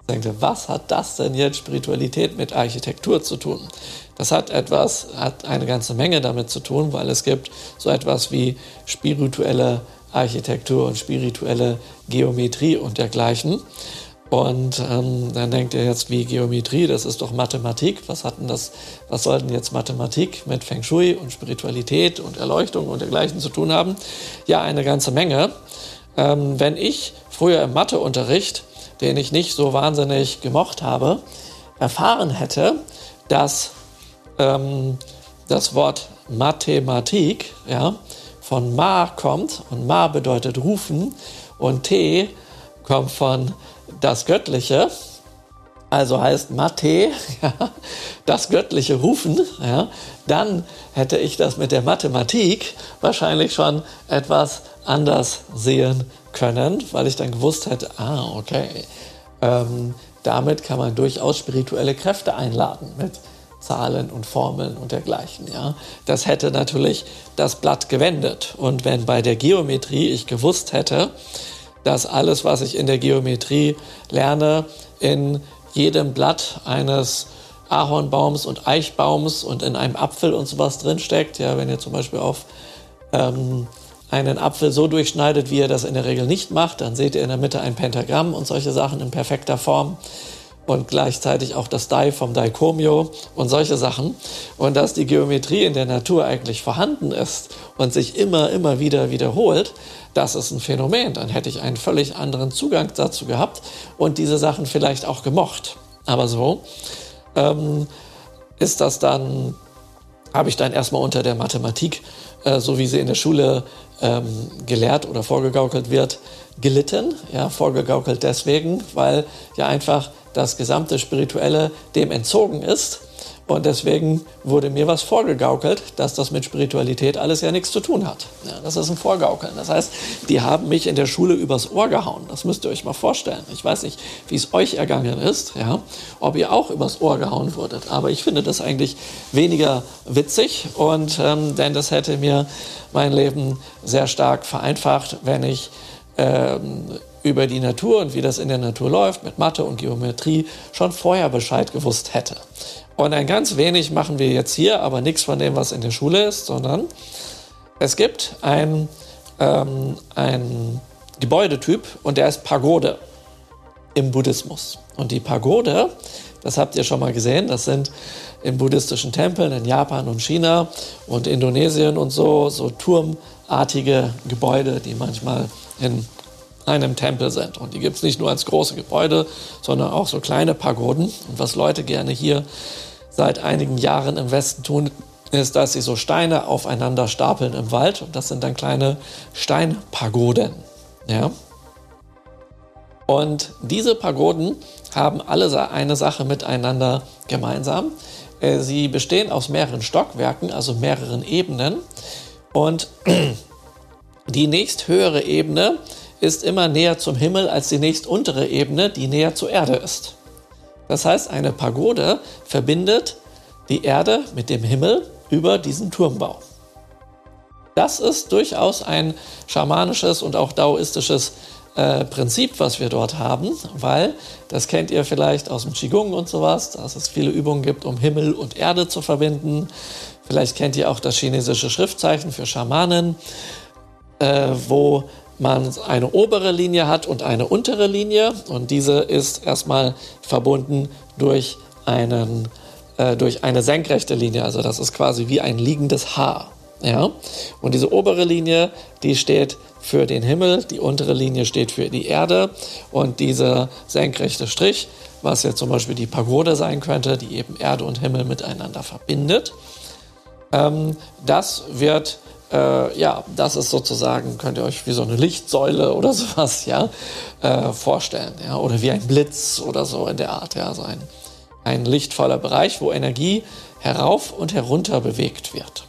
Ich denke, was hat das denn jetzt Spiritualität mit Architektur zu tun? Das hat etwas, hat eine ganze Menge damit zu tun, weil es gibt so etwas wie spirituelle Architektur und spirituelle Geometrie und dergleichen. Und ähm, dann denkt ihr jetzt, wie Geometrie, das ist doch Mathematik. Was hat denn das, was sollten jetzt Mathematik mit Feng Shui und Spiritualität und Erleuchtung und dergleichen zu tun haben? Ja, eine ganze Menge. Ähm, wenn ich früher im Matheunterricht, den ich nicht so wahnsinnig gemocht habe, erfahren hätte, dass ähm, das Wort Mathematik, ja, von Ma kommt und Ma bedeutet rufen und T kommt von das Göttliche, also heißt Mathe, ja, das göttliche Rufen, ja, dann hätte ich das mit der Mathematik wahrscheinlich schon etwas anders sehen können, weil ich dann gewusst hätte, ah, okay, ähm, damit kann man durchaus spirituelle Kräfte einladen mit Zahlen und Formeln und dergleichen. Ja. Das hätte natürlich das Blatt gewendet. Und wenn bei der Geometrie ich gewusst hätte, dass alles, was ich in der Geometrie lerne, in jedem Blatt eines Ahornbaums und Eichbaums und in einem Apfel und sowas drinsteckt. Ja, wenn ihr zum Beispiel auf ähm, einen Apfel so durchschneidet, wie ihr das in der Regel nicht macht, dann seht ihr in der Mitte ein Pentagramm und solche Sachen in perfekter Form und gleichzeitig auch das Dai vom Daikomyo und solche Sachen. Und dass die Geometrie in der Natur eigentlich vorhanden ist und sich immer, immer wieder wiederholt, das ist ein Phänomen. Dann hätte ich einen völlig anderen Zugang dazu gehabt und diese Sachen vielleicht auch gemocht. Aber so ähm, ist das dann, habe ich dann erstmal unter der Mathematik, äh, so wie sie in der Schule ähm, gelehrt oder vorgegaukelt wird, gelitten. Ja, vorgegaukelt deswegen, weil ja einfach das gesamte Spirituelle dem entzogen ist. Und deswegen wurde mir was vorgegaukelt, dass das mit Spiritualität alles ja nichts zu tun hat. Ja, das ist ein Vorgaukeln. Das heißt, die haben mich in der Schule übers Ohr gehauen. Das müsst ihr euch mal vorstellen. Ich weiß nicht, wie es euch ergangen ist, ja, ob ihr auch übers Ohr gehauen wurdet. Aber ich finde das eigentlich weniger witzig. Und ähm, denn das hätte mir mein Leben sehr stark vereinfacht, wenn ich über die Natur und wie das in der Natur läuft, mit Mathe und Geometrie, schon vorher Bescheid gewusst hätte. Und ein ganz wenig machen wir jetzt hier, aber nichts von dem, was in der Schule ist, sondern es gibt ein, ähm, ein Gebäudetyp und der ist Pagode im Buddhismus. Und die Pagode, das habt ihr schon mal gesehen, das sind in buddhistischen Tempeln in Japan und China und Indonesien und so, so turmartige Gebäude, die manchmal in einem Tempel sind. Und die gibt es nicht nur als große Gebäude, sondern auch so kleine Pagoden. Und was Leute gerne hier seit einigen Jahren im Westen tun, ist, dass sie so Steine aufeinander stapeln im Wald. Und das sind dann kleine Steinpagoden. Ja? Und diese Pagoden haben alle eine Sache miteinander gemeinsam. Äh, sie bestehen aus mehreren Stockwerken, also mehreren Ebenen. Und die nächsthöhere Ebene ist immer näher zum Himmel als die nächstuntere Ebene, die näher zur Erde ist. Das heißt, eine Pagode verbindet die Erde mit dem Himmel über diesen Turmbau. Das ist durchaus ein schamanisches und auch daoistisches äh, Prinzip, was wir dort haben, weil das kennt ihr vielleicht aus dem Qigong und sowas, dass es viele Übungen gibt, um Himmel und Erde zu verbinden. Vielleicht kennt ihr auch das chinesische Schriftzeichen für Schamanen, äh, wo man eine obere Linie hat und eine untere Linie und diese ist erstmal verbunden durch, einen, äh, durch eine senkrechte Linie, also das ist quasi wie ein liegendes Haar. Ja? Und diese obere Linie, die steht für den Himmel, die untere Linie steht für die Erde und dieser senkrechte Strich, was jetzt zum Beispiel die Pagode sein könnte, die eben Erde und Himmel miteinander verbindet, Ähm, das wird äh, ja, das ist sozusagen, könnt ihr euch wie so eine Lichtsäule oder sowas ja, äh, vorstellen. Ja, oder wie ein Blitz oder so in der Art. Ja, so ein, ein lichtvoller Bereich, wo Energie herauf und herunter bewegt wird.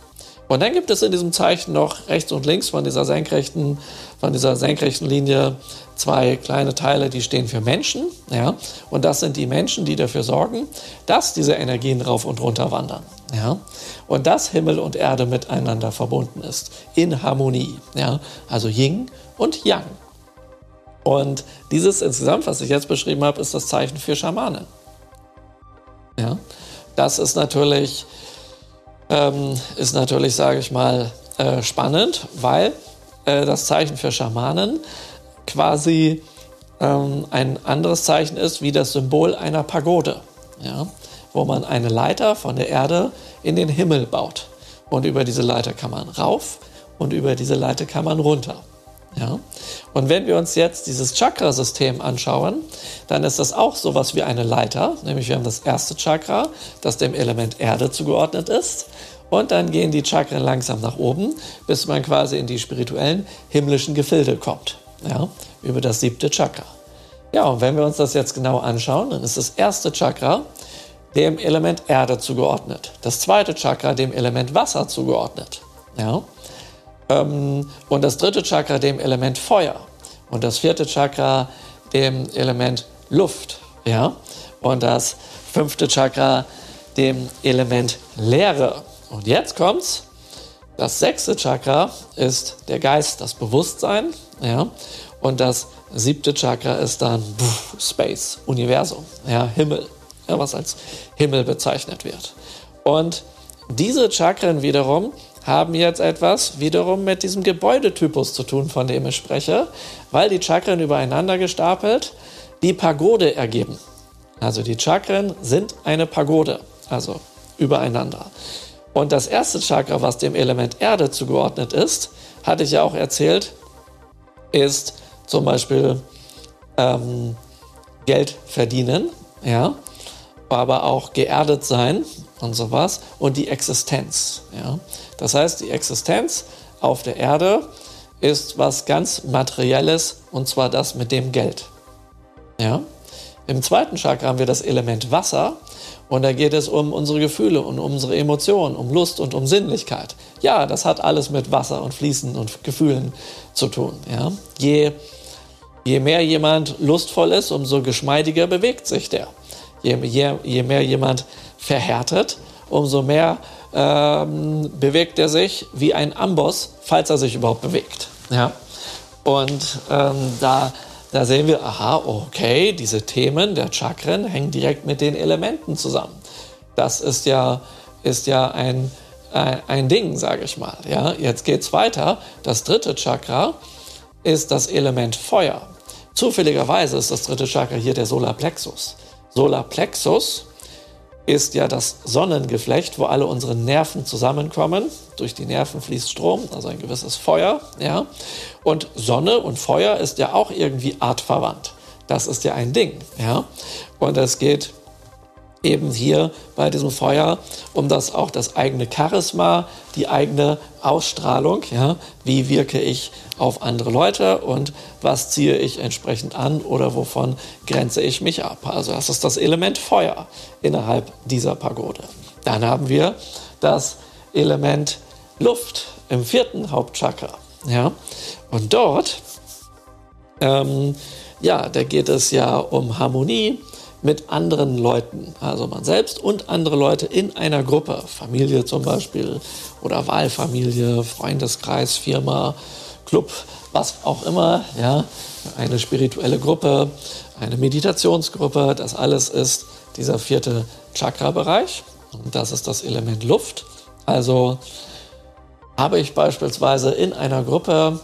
Und dann gibt es in diesem Zeichen noch rechts und links von dieser senkrechten, von dieser senkrechten Linie zwei kleine Teile, die stehen für Menschen. Ja? Und das sind die Menschen, die dafür sorgen, dass diese Energien rauf und runter wandern. Ja? Und dass Himmel und Erde miteinander verbunden ist, in Harmonie. Ja? Also Yin und Yang. Und dieses insgesamt, was ich jetzt beschrieben habe, ist das Zeichen für Schamanen. Ja? Das ist natürlich ähm, ist natürlich, sage ich mal, äh, spannend, weil äh, das Zeichen für Schamanen quasi ähm, ein anderes Zeichen ist wie das Symbol einer Pagode, ja? Wo man eine Leiter von der Erde in den Himmel baut. Und über diese Leiter kann man rauf und über diese Leiter kann man runter. Ja? Und wenn wir uns jetzt dieses Chakrasystem anschauen, dann ist das auch sowas wie eine Leiter, nämlich wir haben das erste Chakra, das dem Element Erde zugeordnet ist. Und dann gehen die Chakren langsam nach oben, bis man quasi in die spirituellen himmlischen Gefilde kommt. Ja? Über das siebte Chakra. Ja, und wenn wir uns das jetzt genau anschauen, dann ist das erste Chakra dem Element Erde zugeordnet. Das zweite Chakra dem Element Wasser zugeordnet. Ja? Ähm, und das dritte Chakra dem Element Feuer. Und das vierte Chakra dem Element Luft. Ja? Und das fünfte Chakra dem Element Leere. Und jetzt kommt's. Das sechste Chakra ist der Geist, das Bewusstsein. Ja? Und das siebte Chakra ist dann Space, Universum, ja, Himmel, ja, was als Himmel bezeichnet wird. Und diese Chakren wiederum haben jetzt etwas wiederum mit diesem Gebäudetypus zu tun, von dem ich spreche, weil die Chakren übereinander gestapelt die Pagode ergeben. Also die Chakren sind eine Pagode, also übereinander. Und das erste Chakra, was dem Element Erde zugeordnet ist, hatte ich ja auch erzählt, ist zum Beispiel ähm, Geld verdienen, ja, aber auch geerdet sein und sowas und die Existenz. Ja. Das heißt, die Existenz auf der Erde ist was ganz Materielles und zwar das mit dem Geld. Ja. Im zweiten Chakra haben wir das Element Wasser und da geht es um unsere Gefühle und unsere Emotionen, um Lust und um Sinnlichkeit. Ja, das hat alles mit Wasser und Fließen und Gefühlen zu tun. Ja. Je, je mehr jemand lustvoll ist, umso geschmeidiger bewegt sich der. Je, je, je mehr jemand verhärtet, umso mehr ähm, bewegt er sich wie ein Amboss, falls er sich überhaupt bewegt. Ja. Und ähm, da da sehen wir, aha, okay, diese Themen der Chakren hängen direkt mit den Elementen zusammen. Das ist ja, ist ja ein, ein, ein Ding, sage ich mal. Ja, jetzt geht's weiter. Das dritte Chakra ist das Element Feuer. Zufälligerweise ist das dritte Chakra hier der Solarplexus. Solarplexus ist ja das Sonnengeflecht, wo alle unsere Nerven zusammenkommen. Durch die Nerven fließt Strom, also ein gewisses Feuer. Ja? Und Sonne und Feuer ist ja auch irgendwie artverwandt. Das ist ja ein Ding. Ja? Und es geht eben hier bei diesem Feuer um das auch das eigene Charisma, die eigene Ausstrahlung. Ja? Wie wirke ich auf andere Leute und was ziehe ich entsprechend an oder wovon grenze ich mich ab? Also das ist das Element Feuer innerhalb dieser Pagode. Dann haben wir das Element Luft im vierten Hauptchakra. Ja? Und dort, ähm, ja, da geht es ja um Harmonie, mit anderen Leuten, also man selbst und andere Leute in einer Gruppe, Familie zum Beispiel oder Wahlfamilie, Freundeskreis, Firma, Club, was auch immer, ja, eine spirituelle Gruppe, eine Meditationsgruppe, das alles ist dieser vierte Chakra-Bereich. Und das ist das Element Luft. Also habe ich beispielsweise in einer Gruppe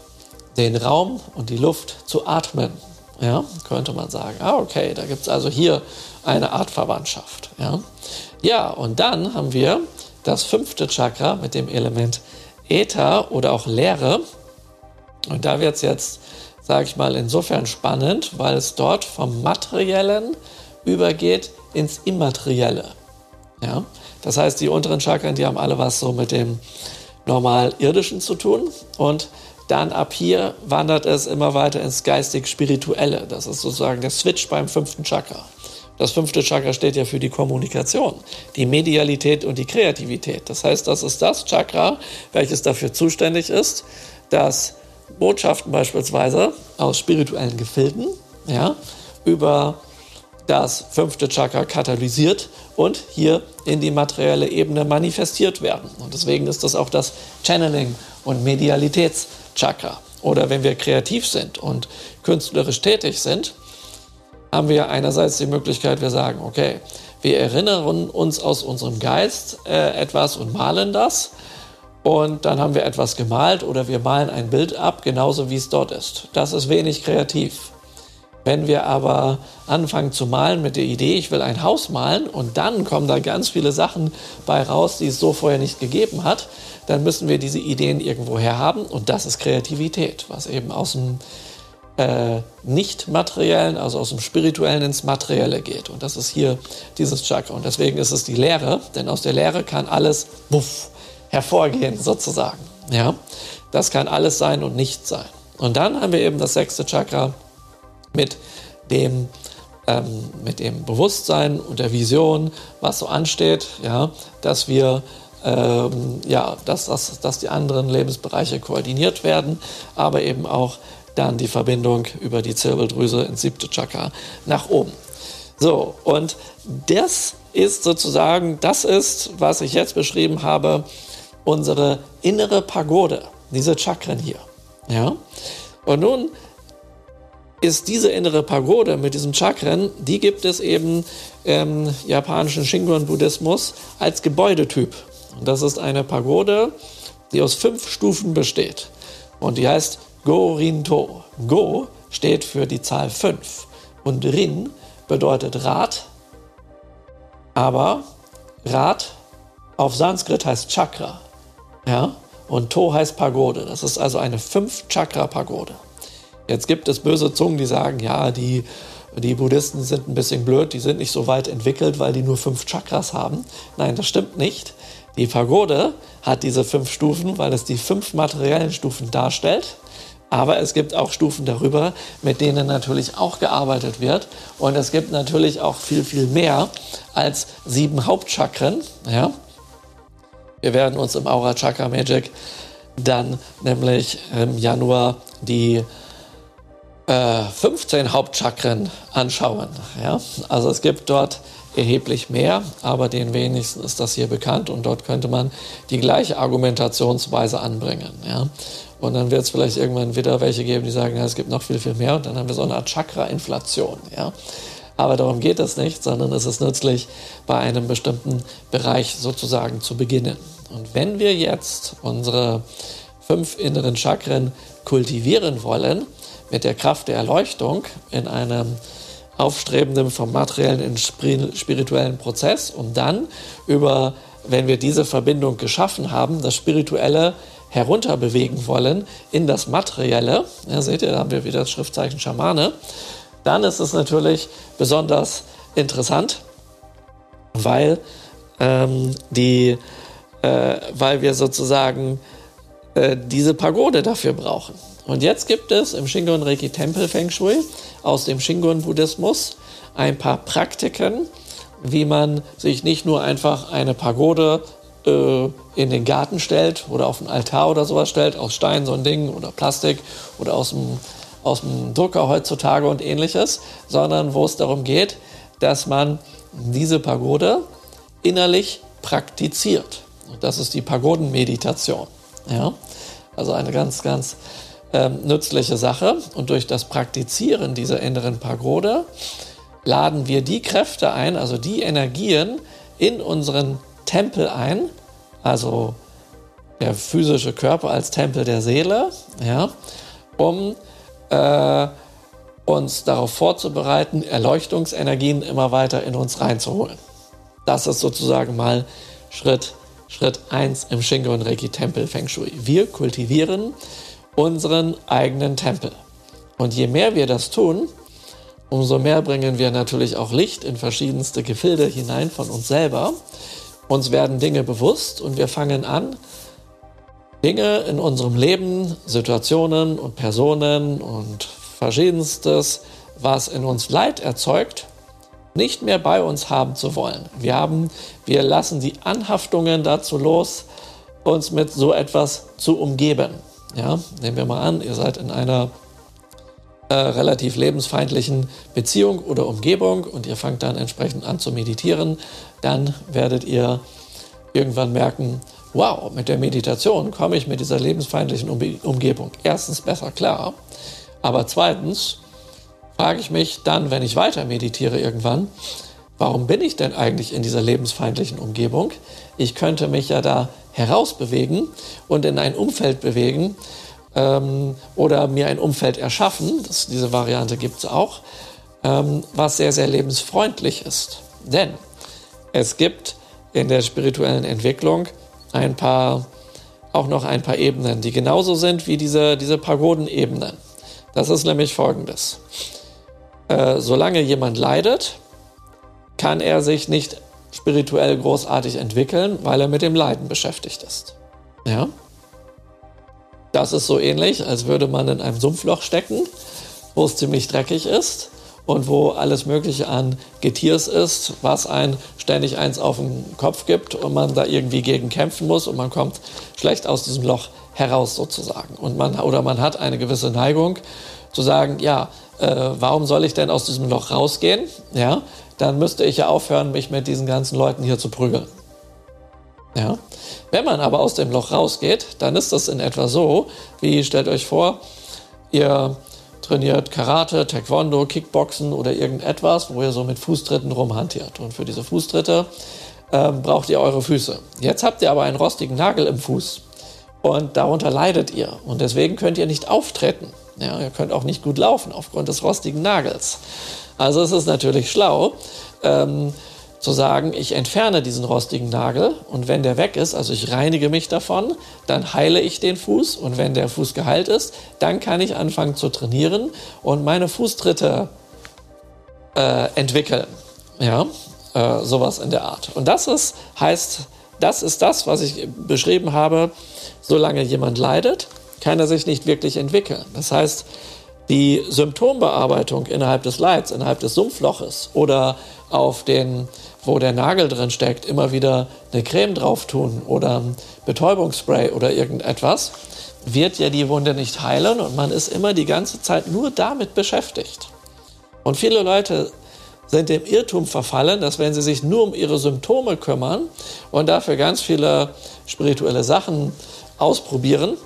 den Raum und die Luft zu atmen ja, könnte man sagen. Ah, okay, da gibt es also hier eine Art Verwandtschaft. Ja. ja, und dann haben wir das fünfte Chakra mit dem Element Äther oder auch Leere. Und da wird es jetzt, sage ich mal, insofern spannend, weil es dort vom Materiellen übergeht ins Immaterielle. Ja? Das heißt, die unteren Chakren, die haben alle was so mit dem normal irdischen zu tun und dann ab hier wandert es immer weiter ins geistig-spirituelle. Das ist sozusagen der Switch beim fünften Chakra. Das fünfte Chakra steht ja für die Kommunikation, die Medialität und die Kreativität. Das heißt, das ist das Chakra, welches dafür zuständig ist, dass Botschaften beispielsweise aus spirituellen Gefilden ja, über das fünfte Chakra katalysiert und hier in die materielle Ebene manifestiert werden. Und deswegen ist das auch das Channeling und Medialitätschakra. Oder wenn wir kreativ sind und künstlerisch tätig sind, haben wir einerseits die Möglichkeit, wir sagen, okay, wir erinnern uns aus unserem Geist äh, etwas und malen das. Und dann haben wir etwas gemalt oder wir malen ein Bild ab, genauso wie es dort ist. Das ist wenig kreativ. Wenn wir aber anfangen zu malen mit der Idee, ich will ein Haus malen und dann kommen da ganz viele Sachen bei raus, die es so vorher nicht gegeben hat, dann müssen wir diese Ideen irgendwo her haben und das ist Kreativität, was eben aus dem äh, nicht-materiellen, also aus dem spirituellen ins Materielle geht. Und das ist hier dieses Chakra. Und deswegen ist es die Lehre, denn aus der Lehre kann alles wuff, hervorgehen, sozusagen. Ja? Das kann alles sein und nicht sein. Und dann haben wir eben das sechste Chakra mit dem, ähm, mit dem Bewusstsein und der Vision, was so ansteht, ja, dass wir ähm, ja, dass, dass, dass die anderen Lebensbereiche koordiniert werden, aber eben auch dann die Verbindung über die Zirbeldrüse ins siebte Chakra nach oben. So, und das ist sozusagen, das ist, was ich jetzt beschrieben habe, unsere innere Pagode, diese Chakren hier. Ja? Und nun ist diese innere Pagode mit diesen Chakren, die gibt es eben im japanischen Shingon-Buddhismus als Gebäudetyp. Das ist eine Pagode, die aus fünf Stufen besteht. Und die heißt Go-Rin-To. Go steht für die Zahl 5 und Rin bedeutet Rad, aber Rad auf Sanskrit heißt Chakra. Ja? Und To heißt Pagode. Das ist also eine 5-Chakra-Pagode. Jetzt gibt es böse Zungen, die sagen, ja, die, die Buddhisten sind ein bisschen blöd, die sind nicht so weit entwickelt, weil die nur fünf Chakras haben. Nein, das stimmt nicht. Die Pagode hat diese fünf Stufen, weil es die fünf materiellen Stufen darstellt. Aber es gibt auch Stufen darüber, mit denen natürlich auch gearbeitet wird. Und es gibt natürlich auch viel, viel mehr als sieben Hauptchakren. Ja? Wir werden uns im Aura Chakra Magic dann nämlich im Januar die äh, 15 Hauptchakren anschauen. Ja? Also es gibt dort erheblich mehr, aber den wenigsten ist das hier bekannt und dort könnte man die gleiche Argumentationsweise anbringen. Ja? Und dann wird es vielleicht irgendwann wieder welche geben, die sagen, ja, es gibt noch viel, viel mehr und dann haben wir so eine Art Chakra-Inflation. Ja? Aber darum geht es nicht, sondern es ist nützlich, bei einem bestimmten Bereich sozusagen zu beginnen. Und wenn wir jetzt unsere fünf inneren Chakren kultivieren wollen, mit der Kraft der Erleuchtung in einem aufstrebenden vom materiellen in spirituellen Prozess und dann über, wenn wir diese Verbindung geschaffen haben, das Spirituelle herunterbewegen wollen in das Materielle, ja, seht ihr, da haben wir wieder das Schriftzeichen Schamane, dann ist es natürlich besonders interessant, weil, ähm, die, äh, weil wir sozusagen äh, diese Pagode dafür brauchen. Und jetzt gibt es im Shingon Reiki Tempel Feng Shui aus dem Shingon Buddhismus ein paar Praktiken, wie man sich nicht nur einfach eine Pagode äh, in den Garten stellt oder auf den Altar oder sowas stellt, aus Stein so ein Ding oder Plastik oder aus dem, aus dem Drucker heutzutage und ähnliches, sondern wo es darum geht, dass man diese Pagode innerlich praktiziert. Und das ist die Pagodenmeditation. Ja? Also eine ganz, ganz ähm, nützliche Sache. Und durch das Praktizieren dieser inneren Pagode laden wir die Kräfte ein, also die Energien in unseren Tempel ein, also der physische Körper als Tempel der Seele, ja, um äh, uns darauf vorzubereiten, Erleuchtungsenergien immer weiter in uns reinzuholen. Das ist sozusagen mal Schritt, Schritt 1 im Shingon Reiki Tempel Feng Shui. Wir kultivieren unseren eigenen Tempel. Und je mehr wir das tun, umso mehr bringen wir natürlich auch Licht in verschiedenste Gefilde hinein von uns selber. Uns werden Dinge bewusst und wir fangen an, Dinge in unserem Leben, Situationen und Personen und verschiedenstes, was in uns Leid erzeugt, nicht mehr bei uns haben zu wollen. Wir, haben, wir lassen die Anhaftungen dazu los, uns mit so etwas zu umgeben. Ja, nehmen wir mal an, ihr seid in einer äh, relativ lebensfeindlichen Beziehung oder Umgebung und ihr fangt dann entsprechend an zu meditieren, dann werdet ihr irgendwann merken, wow, mit der Meditation komme ich mit dieser lebensfeindlichen Umgebung erstens besser klar, aber zweitens frage ich mich dann, wenn ich weiter meditiere irgendwann, warum bin ich denn eigentlich in dieser lebensfeindlichen Umgebung? Ich könnte mich ja da herausbewegen und in ein Umfeld bewegen, ähm, oder mir ein Umfeld erschaffen, das, diese Variante gibt es auch, ähm, was sehr, sehr lebensfreundlich ist. Denn es gibt in der spirituellen Entwicklung ein paar, auch noch ein paar Ebenen, die genauso sind wie diese, diese Pagodenebenen. Das ist nämlich folgendes. Äh, solange jemand leidet, kann er sich nicht spirituell großartig entwickeln, weil er mit dem Leiden beschäftigt ist. Ja? Das ist so ähnlich, als würde man in einem Sumpfloch stecken, wo es ziemlich dreckig ist und wo alles Mögliche an Getiers ist, was ein ständig eins auf den Kopf gibt und man da irgendwie gegen kämpfen muss und man kommt schlecht aus diesem Loch heraus sozusagen. Und man, oder man hat eine gewisse Neigung zu sagen, ja, äh, warum soll ich denn aus diesem Loch rausgehen? Ja, dann müsste ich ja aufhören, mich mit diesen ganzen Leuten hier zu prügeln. Ja? Wenn man aber aus dem Loch rausgeht, dann ist das in etwa so, wie stellt euch vor, ihr trainiert Karate, Taekwondo, Kickboxen oder irgendetwas, wo ihr so mit Fußtritten rumhantiert. Und für diese Fußtritte äh, braucht ihr eure Füße. Jetzt habt ihr aber einen rostigen Nagel im Fuß und darunter leidet ihr. Und deswegen könnt ihr nicht auftreten. Ja, ihr könnt auch nicht gut laufen aufgrund des rostigen Nagels. Also es ist natürlich schlau, ähm, zu sagen, ich entferne diesen rostigen Nagel und wenn der weg ist, also ich reinige mich davon, dann heile ich den Fuß und wenn der Fuß geheilt ist, dann kann ich anfangen zu trainieren und meine Fußtritte äh, entwickeln. Ja, äh, sowas in der Art. Und das ist, heißt, das ist das, was ich beschrieben habe, solange jemand leidet, kann er sich nicht wirklich entwickeln. Das heißt, die Symptombearbeitung innerhalb des Leids, innerhalb des Sumpfloches oder auf den wo der Nagel drin steckt, immer wieder eine Creme drauf tun oder ein Betäubungsspray oder irgendetwas, wird ja die Wunde nicht heilen und man ist immer die ganze Zeit nur damit beschäftigt. Und viele Leute sind dem Irrtum verfallen, dass wenn sie sich nur um ihre Symptome kümmern und dafür ganz viele spirituelle Sachen ausprobieren,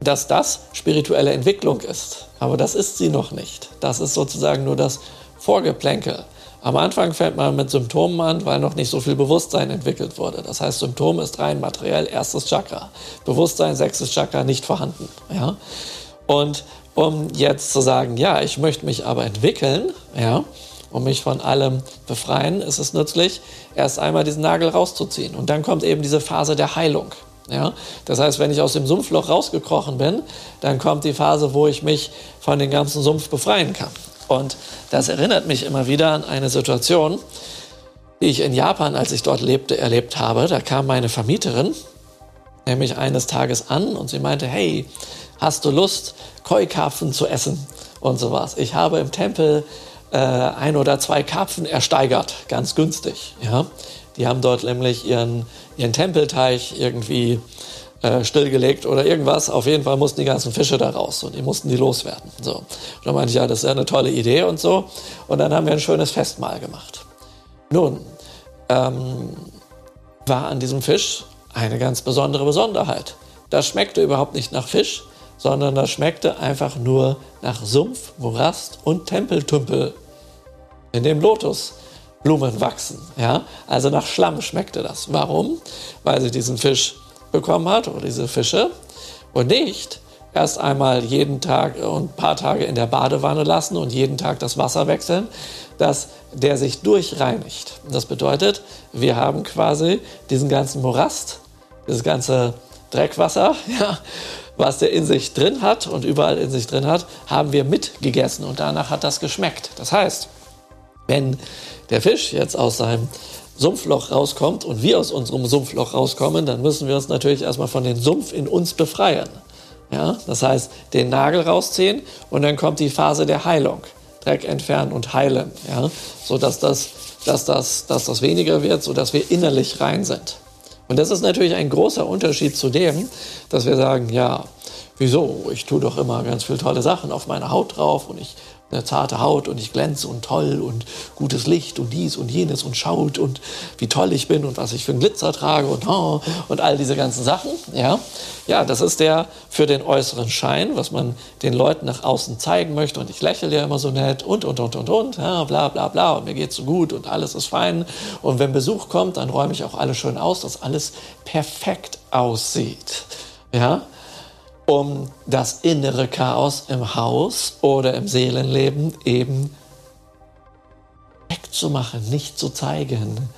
dass das spirituelle Entwicklung ist. Aber das ist sie noch nicht. Das ist sozusagen nur das Vorgeplänkel. Am Anfang fängt man mit Symptomen an, weil noch nicht so viel Bewusstsein entwickelt wurde. Das heißt, Symptom ist rein materiell erstes Chakra. Bewusstsein, sechstes Chakra nicht vorhanden. Ja? Und um jetzt zu sagen, ja, ich möchte mich aber entwickeln, ja, um mich von allem befreien, ist es nützlich, erst einmal diesen Nagel rauszuziehen. Und dann kommt eben diese Phase der Heilung. Ja? Das heißt, wenn ich aus dem Sumpfloch rausgekrochen bin, dann kommt die Phase, wo ich mich von dem ganzen Sumpf befreien kann. Und das erinnert mich immer wieder an eine Situation, die ich in Japan, als ich dort lebte, erlebt habe. Da kam meine Vermieterin nämlich eines Tages an und sie meinte, hey, hast du Lust, Koi-Karpfen zu essen und sowas. Ich habe im Tempel äh, ein oder zwei Karpfen ersteigert, ganz günstig. Ja? Die haben dort nämlich ihren, ihren Tempelteich irgendwie äh, stillgelegt oder irgendwas. Auf jeden Fall mussten die ganzen Fische da raus und die mussten die loswerden. So. Und dann meinte ich, ja, das ist ja eine tolle Idee und so. Und dann haben wir ein schönes Festmahl gemacht. Nun, ähm, war an diesem Fisch eine ganz besondere Besonderheit. Das schmeckte überhaupt nicht nach Fisch, sondern das schmeckte einfach nur nach Sumpf, Morast und Tempeltümpel, in dem Lotusblumen wachsen. Ja? Also nach Schlamm schmeckte das. Warum? Weil sie diesen Fisch bekommen hat oder diese Fische und nicht erst einmal jeden Tag und ein paar Tage in der Badewanne lassen und jeden Tag das Wasser wechseln, dass der sich durchreinigt. Das bedeutet, wir haben quasi diesen ganzen Morast, dieses ganze Dreckwasser, ja, was der in sich drin hat und überall in sich drin hat, haben wir mitgegessen und danach hat das geschmeckt. Das heißt, wenn der Fisch jetzt aus seinem Sumpfloch rauskommt und wir aus unserem Sumpfloch rauskommen, dann müssen wir uns natürlich erstmal von dem Sumpf in uns befreien. Ja, das heißt, den Nagel rausziehen und dann kommt die Phase der Heilung. Dreck entfernen und heilen, ja, so dass das, dass das, dass das weniger wird, so dass wir innerlich rein sind. Und das ist natürlich ein großer Unterschied zu dem, dass wir sagen, ja, wieso? Ich tue doch immer ganz viele tolle Sachen auf meine Haut drauf und ich eine zarte Haut und ich glänze und toll und gutes Licht und dies und jenes und schaut und wie toll ich bin und was ich für einen Glitzer trage und, oh, und all diese ganzen Sachen. Ja. ja, das ist der für den äußeren Schein, was man den Leuten nach außen zeigen möchte und ich lächle ja immer so nett und, und, und, und, und, ja, bla, bla, bla und mir geht's so gut und alles ist fein und wenn Besuch kommt, dann räume ich auch alles schön aus, dass alles perfekt aussieht. Ja, um das innere Chaos im Haus oder im Seelenleben eben wegzumachen, nicht zu zeigen,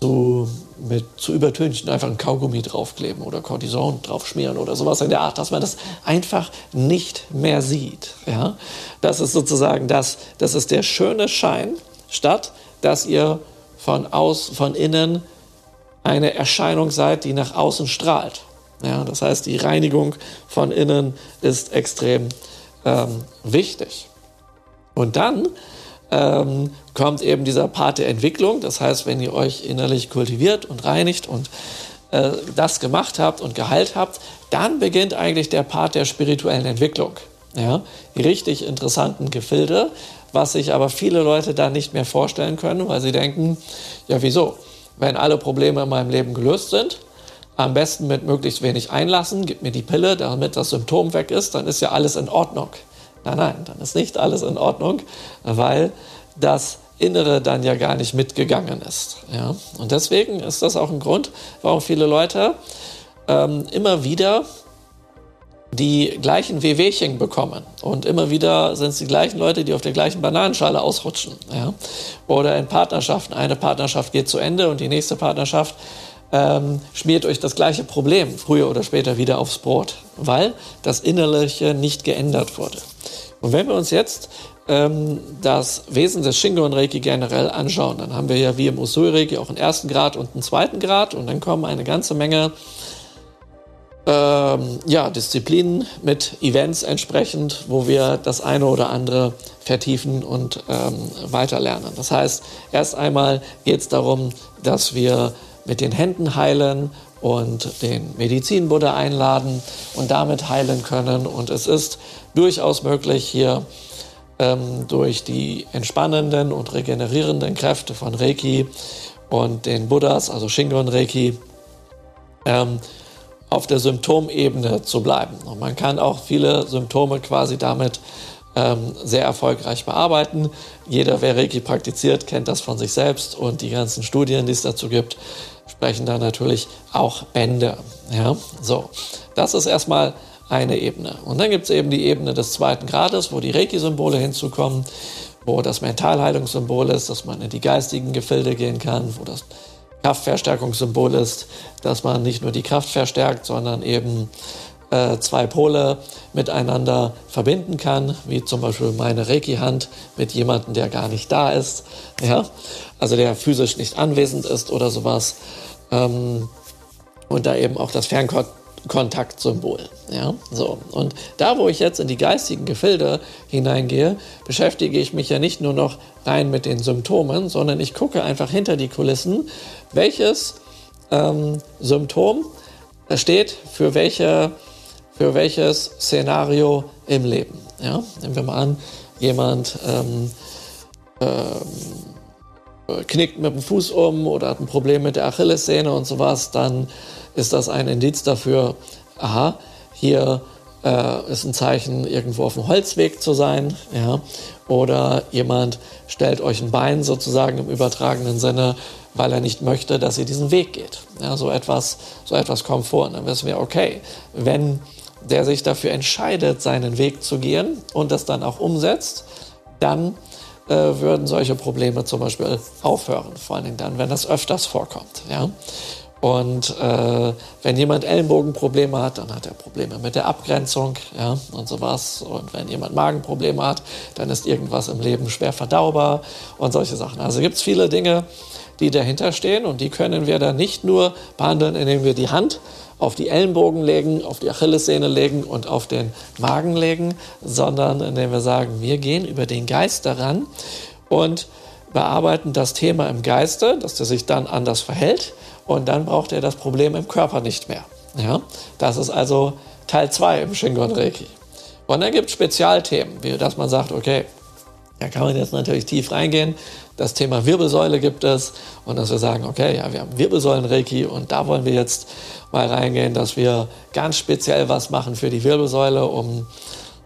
so mit zu übertünchen, einfach ein Kaugummi draufkleben oder Cortison draufschmieren oder sowas in der Art, dass man das einfach nicht mehr sieht. Ja? Das ist sozusagen das, das ist der schöne Schein, statt dass ihr von, aus, von innen eine Erscheinung seid, die nach außen strahlt. Ja, das heißt, die Reinigung von innen ist extrem ähm, wichtig. Und dann ähm, kommt eben dieser Part der Entwicklung. Das heißt, wenn ihr euch innerlich kultiviert und reinigt und äh, das gemacht habt und geheilt habt, dann beginnt eigentlich der Part der spirituellen Entwicklung. Ja, die richtig interessanten Gefilde, was sich aber viele Leute da nicht mehr vorstellen können, weil sie denken, ja wieso, wenn alle Probleme in meinem Leben gelöst sind, am besten mit möglichst wenig einlassen, gib mir die Pille, damit das Symptom weg ist, dann ist ja alles in Ordnung. Nein, nein, dann ist nicht alles in Ordnung, weil das Innere dann ja gar nicht mitgegangen ist. Ja? Und deswegen ist das auch ein Grund, warum viele Leute ähm, immer wieder die gleichen Wehwehchen bekommen. Und immer wieder sind es die gleichen Leute, die auf der gleichen Bananenschale ausrutschen. Ja? Oder in Partnerschaften. Eine Partnerschaft geht zu Ende und die nächste Partnerschaft ähm, schmiert euch das gleiche Problem früher oder später wieder aufs Brot, weil das Innerliche nicht geändert wurde. Und wenn wir uns jetzt ähm, das Wesen des Shingon Reiki generell anschauen, dann haben wir ja wie im Usui Reiki auch einen ersten Grad und einen zweiten Grad und dann kommen eine ganze Menge ähm, ja, Disziplinen mit Events entsprechend, wo wir das eine oder andere vertiefen und ähm, weiterlernen. Das heißt, erst einmal geht es darum, dass wir mit den Händen heilen und den Medizinbuddha einladen und damit heilen können. Und es ist durchaus möglich, hier ähm, durch die entspannenden und regenerierenden Kräfte von Reiki und den Buddhas, also Shingon Reiki, ähm, auf der Symptomebene zu bleiben. Und man kann auch viele Symptome quasi damit ähm, sehr erfolgreich bearbeiten. Jeder, wer Reiki praktiziert, kennt das von sich selbst und die ganzen Studien, die es dazu gibt, sprechen da natürlich auch Bände. Ja, so. Das ist erstmal eine Ebene. Und dann gibt es eben die Ebene des zweiten Grades, wo die Reiki-Symbole hinzukommen, wo das Mentalheilungssymbol ist, dass man in die geistigen Gefilde gehen kann, wo das Kraftverstärkungssymbol ist, dass man nicht nur die Kraft verstärkt, sondern eben äh, zwei Pole miteinander verbinden kann, wie zum Beispiel meine Reiki-Hand mit jemandem, der gar nicht da ist, ja, also der physisch nicht anwesend ist oder sowas. Ähm, und da eben auch das Fernkontaktsymbol. Ja, so. Und da, wo ich jetzt in die geistigen Gefilde hineingehe, beschäftige ich mich ja nicht nur noch rein mit den Symptomen, sondern ich gucke einfach hinter die Kulissen, welches ähm, Symptom steht für welche für welches Szenario im Leben. Ja? Nehmen wir mal an, jemand ähm, ähm, knickt mit dem Fuß um oder hat ein Problem mit der Achillessehne und sowas, dann ist das ein Indiz dafür, aha, hier äh, ist ein Zeichen, irgendwo auf dem Holzweg zu sein. Ja? Oder jemand stellt euch ein Bein sozusagen im übertragenen Sinne, weil er nicht möchte, dass ihr diesen Weg geht. Ja, so, etwas, so etwas kommt vor. Und dann wissen wir, okay, wenn der sich dafür entscheidet, seinen Weg zu gehen und das dann auch umsetzt, dann äh, würden solche Probleme zum Beispiel aufhören. Vor allen Dingen dann, wenn das öfters vorkommt. Ja? Und äh, wenn jemand Ellenbogenprobleme hat, dann hat er Probleme mit der Abgrenzung ja, und sowas. Und wenn jemand Magenprobleme hat, dann ist irgendwas im Leben schwer verdaubar und solche Sachen. Also gibt es viele Dinge, die dahinter stehen und die können wir dann nicht nur behandeln, indem wir die Hand auf die Ellenbogen legen, auf die Achillessehne legen und auf den Magen legen, sondern indem wir sagen, wir gehen über den Geist daran und bearbeiten das Thema im Geiste, dass der sich dann anders verhält und dann braucht er das Problem im Körper nicht mehr. Ja? Das ist also Teil 2 im Shingon Reiki. Und dann gibt es Spezialthemen, wie dass man sagt, okay, da kann man jetzt natürlich tief reingehen. Das Thema Wirbelsäule gibt es. Und dass wir sagen, okay, ja, wir haben Wirbelsäulen-Reiki und da wollen wir jetzt mal reingehen, dass wir ganz speziell was machen für die Wirbelsäule, um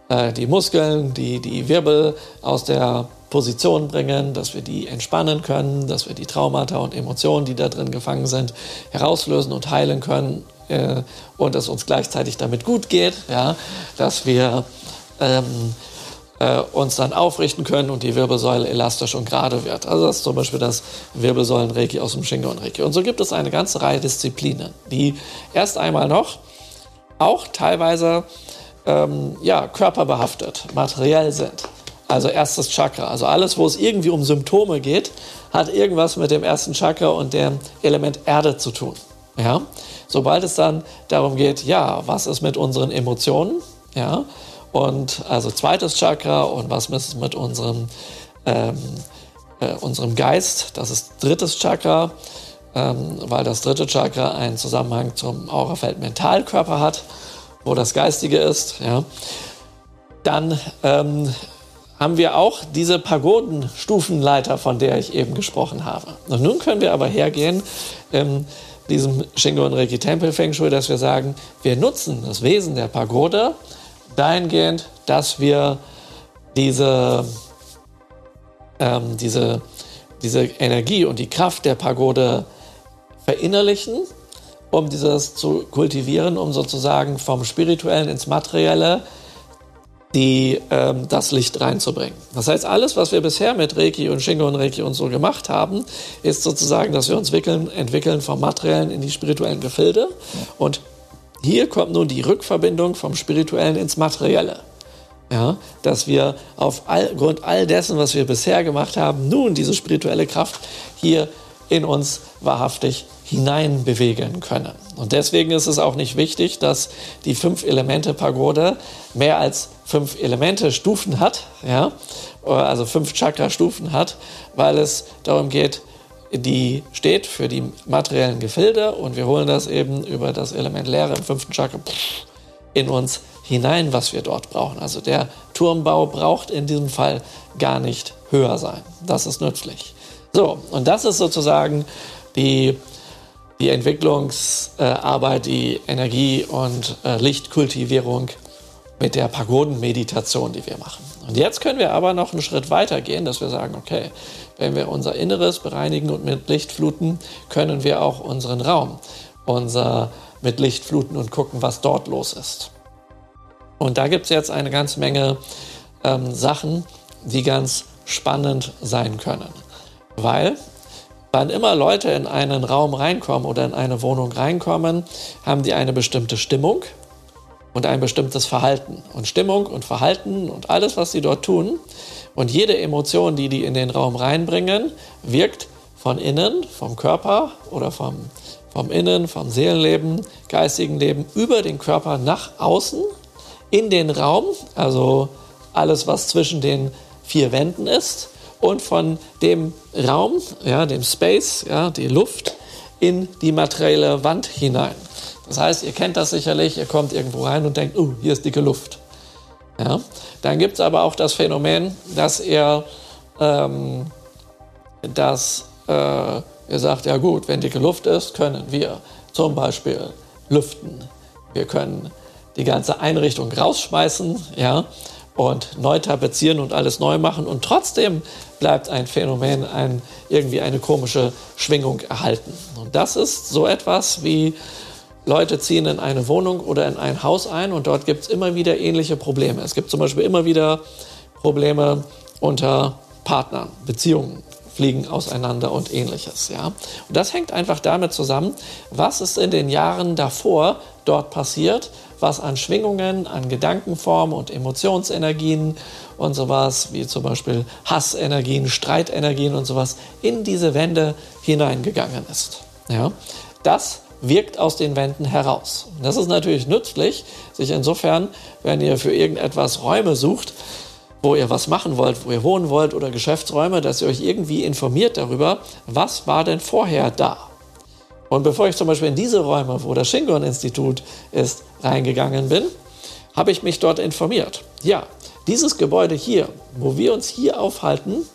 äh, die Muskeln, die, die Wirbel aus der Position bringen, dass wir die entspannen können, dass wir die Traumata und Emotionen, die da drin gefangen sind, herauslösen und heilen können äh, und es uns gleichzeitig damit gut geht, ja, dass wir ähm, äh, uns dann aufrichten können und die Wirbelsäule elastisch und gerade wird. Also das ist zum Beispiel das Wirbelsäulen-Reiki aus dem Shingon-Reiki. Und so gibt es eine ganze Reihe Disziplinen, die erst einmal noch auch teilweise ähm, ja, körperbehaftet, materiell sind. Also erstes Chakra. Also alles, wo es irgendwie um Symptome geht, hat irgendwas mit dem ersten Chakra und dem Element Erde zu tun. Ja? Sobald es dann darum geht, ja, was ist mit unseren Emotionen? Ja? Und also zweites Chakra und was ist mit unserem, ähm, äh, unserem Geist? Das ist drittes Chakra, ähm, weil das dritte Chakra einen Zusammenhang zum Aurafeld Mentalkörper hat, wo das Geistige ist. Ja? Dann ähm, haben wir auch diese Pagodenstufenleiter, von der ich eben gesprochen habe. Und nun können wir aber hergehen, in diesem Shingo und Reiki Tempel Feng Shui, dass wir sagen, wir nutzen das Wesen der Pagode dahingehend, dass wir diese, ähm, diese, diese Energie und die Kraft der Pagode verinnerlichen, um dieses zu kultivieren, um sozusagen vom Spirituellen ins Materielle die, ähm, das Licht reinzubringen. Das heißt, alles, was wir bisher mit Reiki und Shingo und Reiki und so gemacht haben, ist sozusagen, dass wir uns wickeln, entwickeln vom Materiellen in die spirituellen Gefilde. Und hier kommt nun die Rückverbindung vom Spirituellen ins Materielle. Ja, dass wir aufgrund all, all dessen, was wir bisher gemacht haben, nun diese spirituelle Kraft hier in uns wahrhaftig hineinbewegen können. Und deswegen ist es auch nicht wichtig, dass die Fünf-Elemente-Pagode mehr als fünf Elemente-Stufen hat, ja, also fünf Chakra-Stufen hat, weil es darum geht, die steht für die materiellen Gefilde und wir holen das eben über das Element Leere im fünften Chakra in uns hinein, was wir dort brauchen. Also der Turmbau braucht in diesem Fall gar nicht höher sein. Das ist nützlich. So, und das ist sozusagen die die Entwicklungsarbeit, die Energie- und äh, Lichtkultivierung mit der Pagodenmeditation, die wir machen. Und jetzt können wir aber noch einen Schritt weiter gehen, dass wir sagen, okay, wenn wir unser Inneres bereinigen und mit Licht fluten, können wir auch unseren Raum unser mit Licht fluten und gucken, was dort los ist. Und da gibt es jetzt eine ganze Menge ähm, Sachen, die ganz spannend sein können. Weil Wann immer Leute in einen Raum reinkommen oder in eine Wohnung reinkommen, haben die eine bestimmte Stimmung und ein bestimmtes Verhalten. Und Stimmung und Verhalten und alles, was sie dort tun und jede Emotion, die die in den Raum reinbringen, wirkt von innen, vom Körper oder vom, vom Innen, vom Seelenleben, geistigen Leben über den Körper nach außen in den Raum, also alles, was zwischen den vier Wänden ist und von dem Raum, ja, dem Space, ja, die Luft in die materielle Wand hinein. Das heißt, ihr kennt das sicherlich, ihr kommt irgendwo rein und denkt, oh, hier ist dicke Luft. Ja? Dann gibt es aber auch das Phänomen, dass ihr, ähm, dass äh, ihr sagt, ja gut, wenn dicke Luft ist, können wir zum Beispiel lüften. Wir können die ganze Einrichtung rausschmeißen, ja, und neu tapezieren und alles neu machen und trotzdem bleibt ein Phänomen, ein, irgendwie eine komische Schwingung erhalten. Und das ist so etwas wie Leute ziehen in eine Wohnung oder in ein Haus ein und dort gibt es immer wieder ähnliche Probleme. Es gibt zum Beispiel immer wieder Probleme unter Partnern, Beziehungen, fliegen auseinander und ähnliches. Ja? Und das hängt einfach damit zusammen, was ist in den Jahren davor dort passiert, was an Schwingungen, an Gedankenformen und Emotionsenergien und sowas, wie zum Beispiel Hassenergien, Streitenergien und sowas, in diese Wände hineingegangen ist. Ja? Das wirkt aus den Wänden heraus. Das ist natürlich nützlich, sich insofern, wenn ihr für irgendetwas Räume sucht, wo ihr was machen wollt, wo ihr wohnen wollt oder Geschäftsräume, dass ihr euch irgendwie informiert darüber, was war denn vorher da. Und bevor ich zum Beispiel in diese Räume, wo das Shingon-Institut ist, reingegangen bin, habe ich mich dort informiert. Ja, dieses Gebäude hier, wo wir uns hier aufhalten,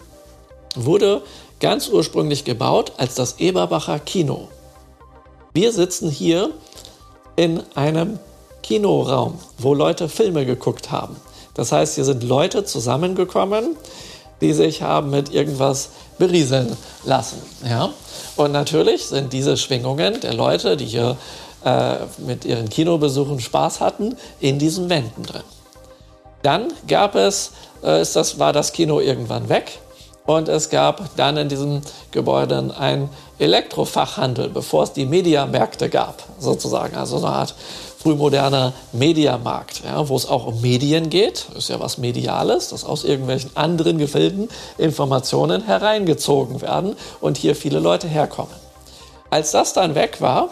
wurde ganz ursprünglich gebaut als das Eberbacher Kino. Wir sitzen hier in einem Kinoraum, wo Leute Filme geguckt haben. Das heißt, hier sind Leute zusammengekommen, die sich haben mit irgendwas berieseln lassen. Ja? Und natürlich sind diese Schwingungen der Leute, die hier äh, mit ihren Kinobesuchen Spaß hatten, in diesen Wänden drin. Dann gab es, äh, ist das, war das Kino irgendwann weg und es gab dann in diesem Gebäude ein Elektrofachhandel, bevor es die Mediamärkte gab, sozusagen. Also eine Art frühmoderner Mediamarkt, ja, wo es auch um Medien geht, ist ja was Mediales, dass aus irgendwelchen anderen Gefilden Informationen hereingezogen werden und hier viele Leute herkommen. Als das dann weg war,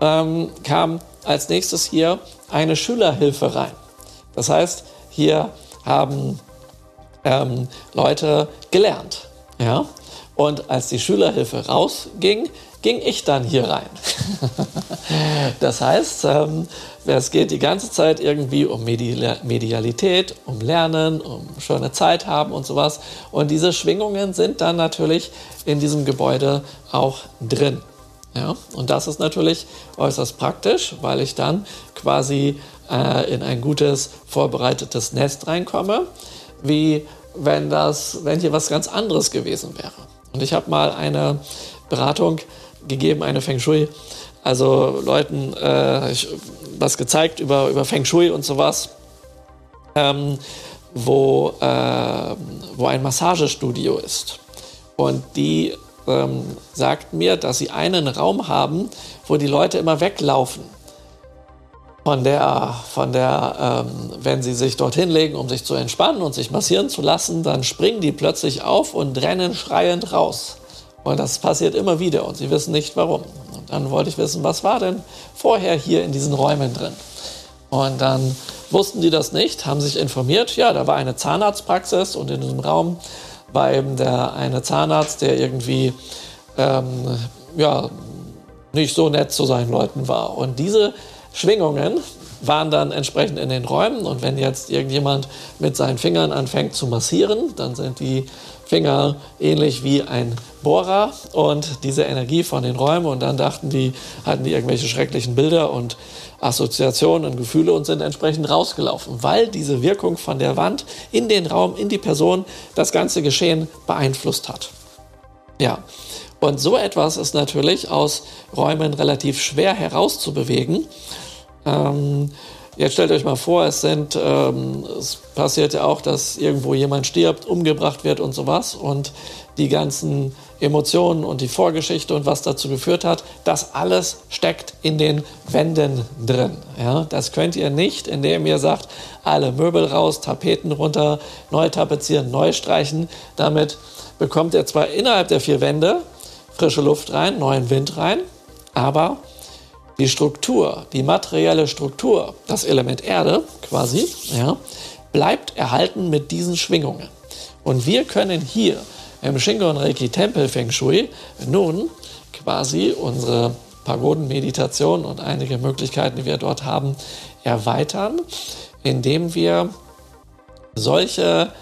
ähm, kam als nächstes hier eine Schülerhilfe rein. Das heißt, hier haben ähm, Leute gelernt. Ja? Und als die Schülerhilfe rausging, ging ich dann hier rein. das heißt, ähm, es geht die ganze Zeit irgendwie um Medialität, um Lernen, um schöne Zeit haben und sowas. Und diese Schwingungen sind dann natürlich in diesem Gebäude auch drin. Ja? Und das ist natürlich äußerst praktisch, weil ich dann quasi äh, in ein gutes, vorbereitetes Nest reinkomme, wie wenn, das, wenn hier was ganz anderes gewesen wäre. Und ich habe mal eine Beratung gegeben, eine Feng Shui. Also Leuten äh, ich, was gezeigt über, über Feng Shui und sowas, ähm, wo, äh, wo ein Massagestudio ist. Und die ähm, sagt mir, dass sie einen Raum haben, wo die Leute immer weglaufen. Von der, von der ähm, wenn sie sich dorthin legen, um sich zu entspannen und sich massieren zu lassen, dann springen die plötzlich auf und rennen schreiend raus. Und das passiert immer wieder und sie wissen nicht warum. Und dann wollte ich wissen, was war denn vorher hier in diesen Räumen drin? Und dann wussten die das nicht, haben sich informiert. Ja, da war eine Zahnarztpraxis und in diesem Raum war eben der eine Zahnarzt, der irgendwie ähm, ja, nicht so nett zu seinen Leuten war. Und diese Schwingungen waren dann entsprechend in den Räumen. Und wenn jetzt irgendjemand mit seinen Fingern anfängt zu massieren, dann sind die Finger ähnlich wie ein Bohrer und diese Energie von den Räumen. Und dann dachten die, hatten die irgendwelche schrecklichen Bilder und Assoziationen und Gefühle und sind entsprechend rausgelaufen, weil diese Wirkung von der Wand in den Raum, in die Person das ganze Geschehen beeinflusst hat. Ja, und so etwas ist natürlich aus Räumen relativ schwer herauszubewegen. Ähm, Jetzt stellt euch mal vor, es sind, ähm, es passiert ja auch, dass irgendwo jemand stirbt, umgebracht wird und sowas und die ganzen Emotionen und die Vorgeschichte und was dazu geführt hat, das alles steckt in den Wänden drin. Ja, das könnt ihr nicht, indem ihr sagt, alle Möbel raus, Tapeten runter, neu tapezieren, neu streichen. Damit bekommt ihr zwar innerhalb der vier Wände frische Luft rein, neuen Wind rein, aber die Struktur, die materielle Struktur, das Element Erde quasi, ja, bleibt erhalten mit diesen Schwingungen. Und wir können hier im Shingon Reiki Tempel Feng Shui nun quasi unsere Pagodenmeditation und einige Möglichkeiten, die wir dort haben, erweitern, indem wir solche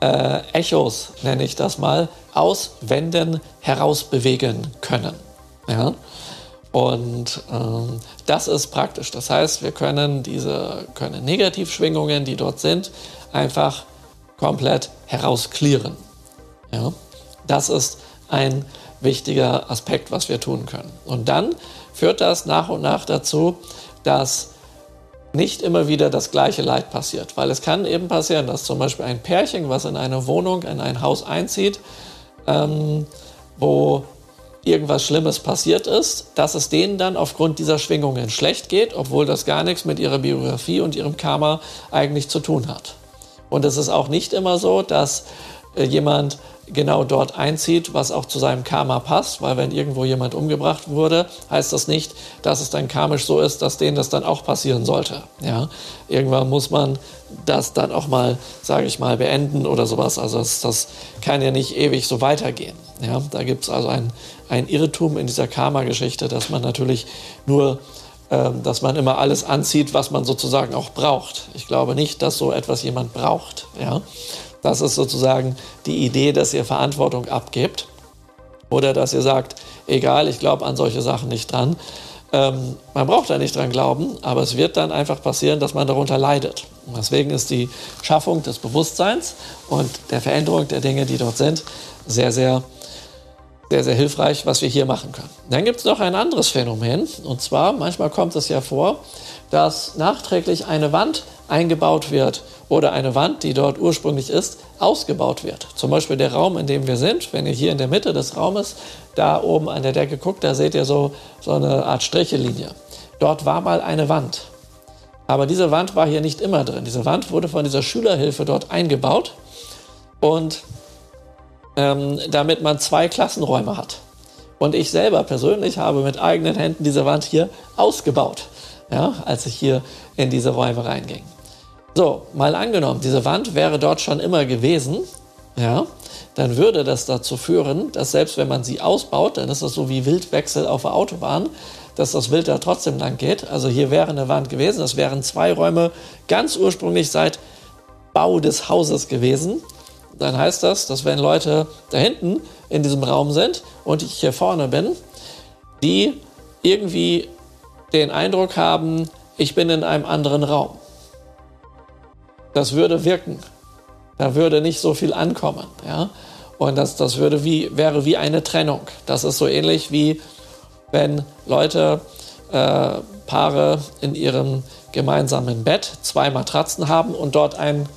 äh, Echos, nenne ich das mal, aus Wänden herausbewegen können. Ja? Und ähm, das ist praktisch. Das heißt, wir können diese können Negativschwingungen, die dort sind, einfach komplett herausklären. Ja? Das ist ein wichtiger Aspekt, was wir tun können. Und dann führt das nach und nach dazu, dass nicht immer wieder das gleiche Leid passiert. Weil es kann eben passieren, dass zum Beispiel ein Pärchen, was in eine Wohnung, in ein Haus einzieht, ähm, wo irgendwas Schlimmes passiert ist, dass es denen dann aufgrund dieser Schwingungen schlecht geht, obwohl das gar nichts mit ihrer Biografie und ihrem Karma eigentlich zu tun hat. Und es ist auch nicht immer so, dass äh, jemand genau dort einzieht, was auch zu seinem Karma passt, weil wenn irgendwo jemand umgebracht wurde, heißt das nicht, dass es dann karmisch so ist, dass denen das dann auch passieren sollte. Ja, irgendwann muss man das dann auch mal, sage ich mal, beenden oder sowas. Also das, das kann ja nicht ewig so weitergehen. Ja, da gibt es also ein, ein Irrtum in dieser Karma-Geschichte, dass man natürlich nur ähm, dass man immer alles anzieht, was man sozusagen auch braucht. Ich glaube nicht, dass so etwas jemand braucht. Ja? Das ist sozusagen die Idee, dass ihr Verantwortung abgebt oder dass ihr sagt, egal, ich glaube an solche Sachen nicht dran. Ähm, man braucht da nicht dran glauben, aber es wird dann einfach passieren, dass man darunter leidet. Deswegen ist die Schaffung des Bewusstseins und der Veränderung der Dinge, die dort sind, sehr, sehr, sehr, sehr hilfreich, was wir hier machen können. Dann gibt es noch ein anderes Phänomen, und zwar manchmal kommt es ja vor, dass nachträglich eine Wand eingebaut wird oder eine Wand, die dort ursprünglich ist, ausgebaut wird. Zum Beispiel der Raum, in dem wir sind. Wenn ihr hier in der Mitte des Raumes da oben an der Decke guckt, da seht ihr so, so eine Art Strichelinie. Dort war mal eine Wand. Aber diese Wand war hier nicht immer drin. Diese Wand wurde von dieser Schülerhilfe dort eingebaut und ähm, damit man zwei Klassenräume hat. Und ich selber persönlich habe mit eigenen Händen diese Wand hier ausgebaut, ja, als ich hier in diese Räume reinging. So, mal angenommen, diese Wand wäre dort schon immer gewesen, ja, dann würde das dazu führen, dass selbst wenn man sie ausbaut, dann ist das so wie Wildwechsel auf der Autobahn, dass das Wild da trotzdem lang geht. Also hier wäre eine Wand gewesen, das wären zwei Räume ganz ursprünglich seit Bau des Hauses gewesen. Dann heißt das, dass wenn Leute da hinten in diesem Raum sind und ich hier vorne bin, die irgendwie den Eindruck haben, ich bin in einem anderen Raum. Das würde wirken. Da würde nicht so viel ankommen. Ja? Und das, das würde wie, wäre wie eine Trennung. Das ist so ähnlich wie wenn Leute, äh, Paare in ihrem gemeinsamen Bett zwei Matratzen haben und dort ein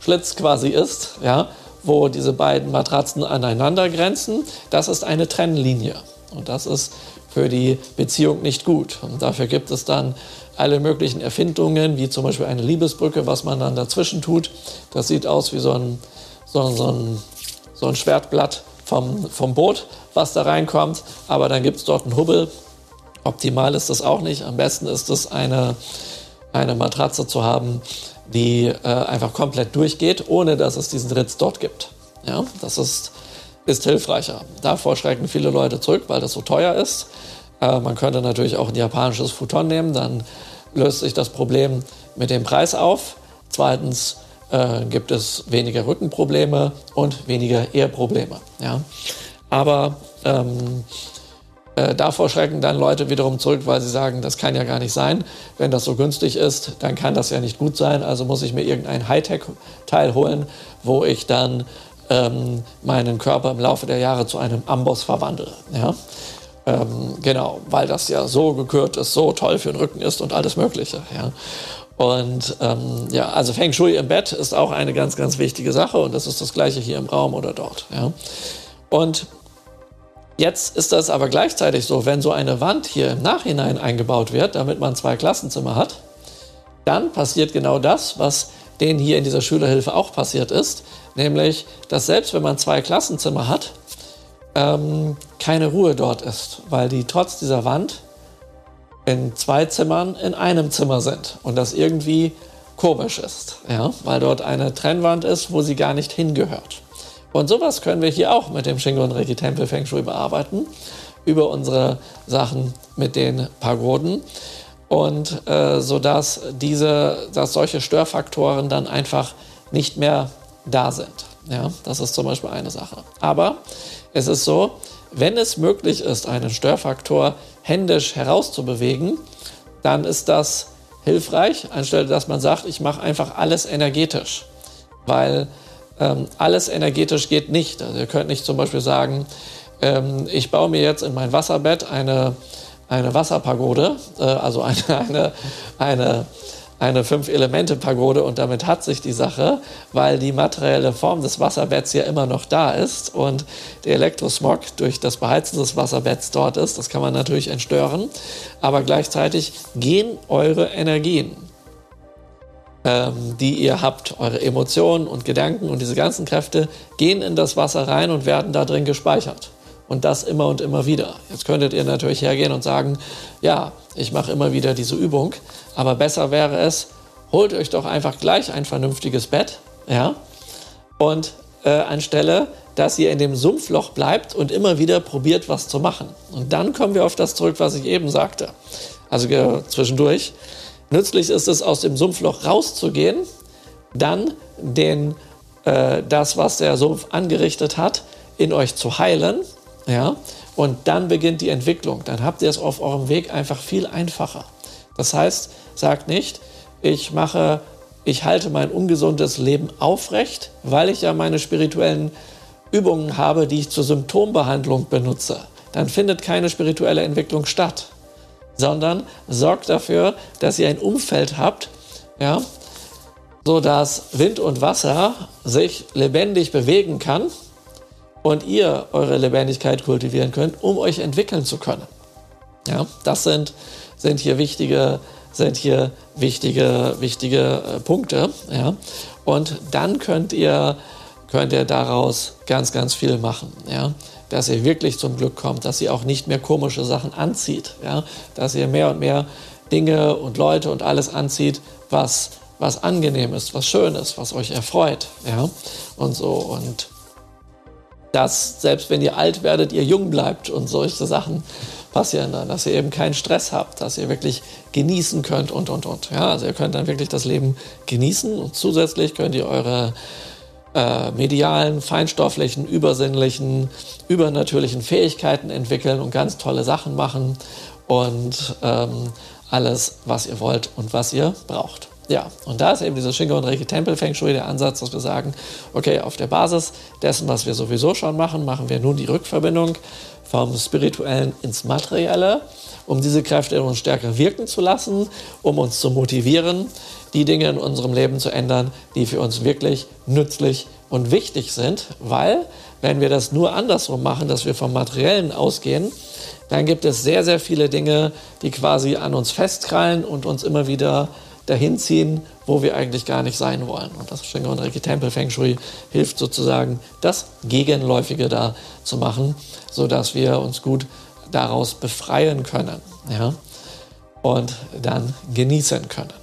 Schlitz quasi ist, ja, wo diese beiden Matratzen aneinander grenzen. Das ist eine Trennlinie. Und das ist für die Beziehung nicht gut. Und dafür gibt es dann alle möglichen Erfindungen, wie zum Beispiel eine Liebesbrücke, was man dann dazwischen tut. Das sieht aus wie so ein, so, so ein, so ein Schwertblatt vom, vom Boot, was da reinkommt. Aber dann gibt es dort einen Hubbel. Optimal ist das auch nicht. Am besten ist es, eine, eine Matratze zu haben, die äh, einfach komplett durchgeht, ohne dass es diesen Ritz dort gibt. Ja, das ist ist hilfreicher. Davor schrecken viele Leute zurück, weil das so teuer ist. Äh, man könnte natürlich auch ein japanisches Futon nehmen, dann löst sich das Problem mit dem Preis auf. Zweitens äh, gibt es weniger Rückenprobleme und weniger Eheprobleme. Ja? Aber ähm, äh, davor schrecken dann Leute wiederum zurück, weil sie sagen, das kann ja gar nicht sein. Wenn das so günstig ist, dann kann das ja nicht gut sein. Also muss ich mir irgendein Hightech-Teil holen, wo ich dann ähm, meinen Körper im Laufe der Jahre zu einem Amboss verwandle. Ja? Ähm, genau, weil das ja so gekürt ist, so toll für den Rücken ist und alles Mögliche. Ja? Und ähm, ja, also Feng Shui im Bett ist auch eine ganz, ganz wichtige Sache und das ist das gleiche hier im Raum oder dort. Ja? Und Jetzt ist das aber gleichzeitig so, wenn so eine Wand hier im Nachhinein eingebaut wird, damit man zwei Klassenzimmer hat, dann passiert genau das, was denen hier in dieser Schülerhilfe auch passiert ist, nämlich, dass selbst wenn man zwei Klassenzimmer hat, ähm, keine Ruhe dort ist, weil die trotz dieser Wand in zwei Zimmern in einem Zimmer sind und das irgendwie komisch ist, ja? weil dort eine Trennwand ist, wo sie gar nicht hingehört. Und sowas können wir hier auch mit dem Shingon Reki Tempel Feng Shui bearbeiten, über unsere Sachen mit den Pagoden und äh, sodass diese, dass solche Störfaktoren dann einfach nicht mehr da sind. Ja, das ist zum Beispiel eine Sache. Aber es ist so, wenn es möglich ist, einen Störfaktor händisch herauszubewegen, dann ist das hilfreich, anstelle dass man sagt, ich mache einfach alles energetisch. Weil ähm, alles energetisch geht nicht. Also ihr könnt nicht zum Beispiel sagen, ähm, ich baue mir jetzt in mein Wasserbett eine, eine Wasserpagode, äh, also eine, eine, eine eine Fünf-Elemente-Pagode und damit hat sich die Sache, weil die materielle Form des Wasserbetts ja immer noch da ist und der Elektrosmog durch das Beheizen des Wasserbetts dort ist. Das kann man natürlich entstören, aber gleichzeitig gehen eure Energien, ähm, die ihr habt, eure Emotionen und Gedanken und diese ganzen Kräfte gehen in das Wasser rein und werden da drin gespeichert. Und das immer und immer wieder. Jetzt könntet ihr natürlich hergehen und sagen, ja, ich mache immer wieder diese Übung, aber besser wäre es, holt euch doch einfach gleich ein vernünftiges Bett, ja, und äh, anstelle, dass ihr in dem Sumpfloch bleibt und immer wieder probiert, was zu machen. Und dann kommen wir auf das zurück, was ich eben sagte. Also zwischendurch. Nützlich ist es, aus dem Sumpfloch rauszugehen, dann den, äh, das, was der Sumpf angerichtet hat, in euch zu heilen, ja, und dann beginnt die Entwicklung. Dann habt ihr es auf eurem Weg einfach viel einfacher. Das heißt, sagt nicht, ich mache, ich halte mein ungesundes Leben aufrecht, weil ich ja meine spirituellen Übungen habe, die ich zur Symptombehandlung benutze. Dann findet keine spirituelle Entwicklung statt, sondern sorgt dafür, dass ihr ein Umfeld habt, ja, so dass Wind und Wasser sich lebendig bewegen kann und ihr eure Lebendigkeit kultivieren könnt, um euch entwickeln zu können. Ja, das sind sind hier wichtige, sind hier wichtige, wichtige äh, Punkte. Ja? Und dann könnt ihr, könnt ihr daraus ganz, ganz viel machen. Ja? Dass ihr wirklich zum Glück kommt, dass ihr auch nicht mehr komische Sachen anzieht. Ja? Dass ihr mehr und mehr Dinge und Leute und alles anzieht, was, was angenehm ist, was schön ist, was euch erfreut. Ja? Und so. Und dass selbst wenn ihr alt werdet, ihr jung bleibt und solche Sachen passieren dann, dass ihr eben keinen Stress habt, dass ihr wirklich genießen könnt und, und, und. Ja, also ihr könnt dann wirklich das Leben genießen und zusätzlich könnt ihr eure äh, medialen, feinstofflichen, übersinnlichen, übernatürlichen Fähigkeiten entwickeln und ganz tolle Sachen machen und ähm, alles, was ihr wollt und was ihr braucht. Ja, und da ist eben dieser Shingo und Reiki Tempel Feng Shui der Ansatz, dass wir sagen, okay, auf der Basis dessen, was wir sowieso schon machen, machen wir nun die Rückverbindung vom Spirituellen ins Materielle, um diese Kräfte in uns stärker wirken zu lassen, um uns zu motivieren, die Dinge in unserem Leben zu ändern, die für uns wirklich nützlich und wichtig sind, weil wenn wir das nur andersrum machen, dass wir vom Materiellen ausgehen, dann gibt es sehr, sehr viele Dinge, die quasi an uns festkrallen und uns immer wieder dahin ziehen, wo wir eigentlich gar nicht sein wollen. Und das Shingon Reiki Tempel Feng Shui hilft sozusagen, das Gegenläufige da zu machen, sodass wir uns gut daraus befreien können. Ja? Und dann genießen können.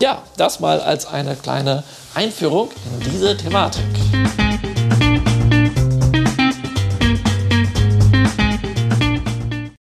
Ja, das mal als eine kleine Einführung in diese Thematik.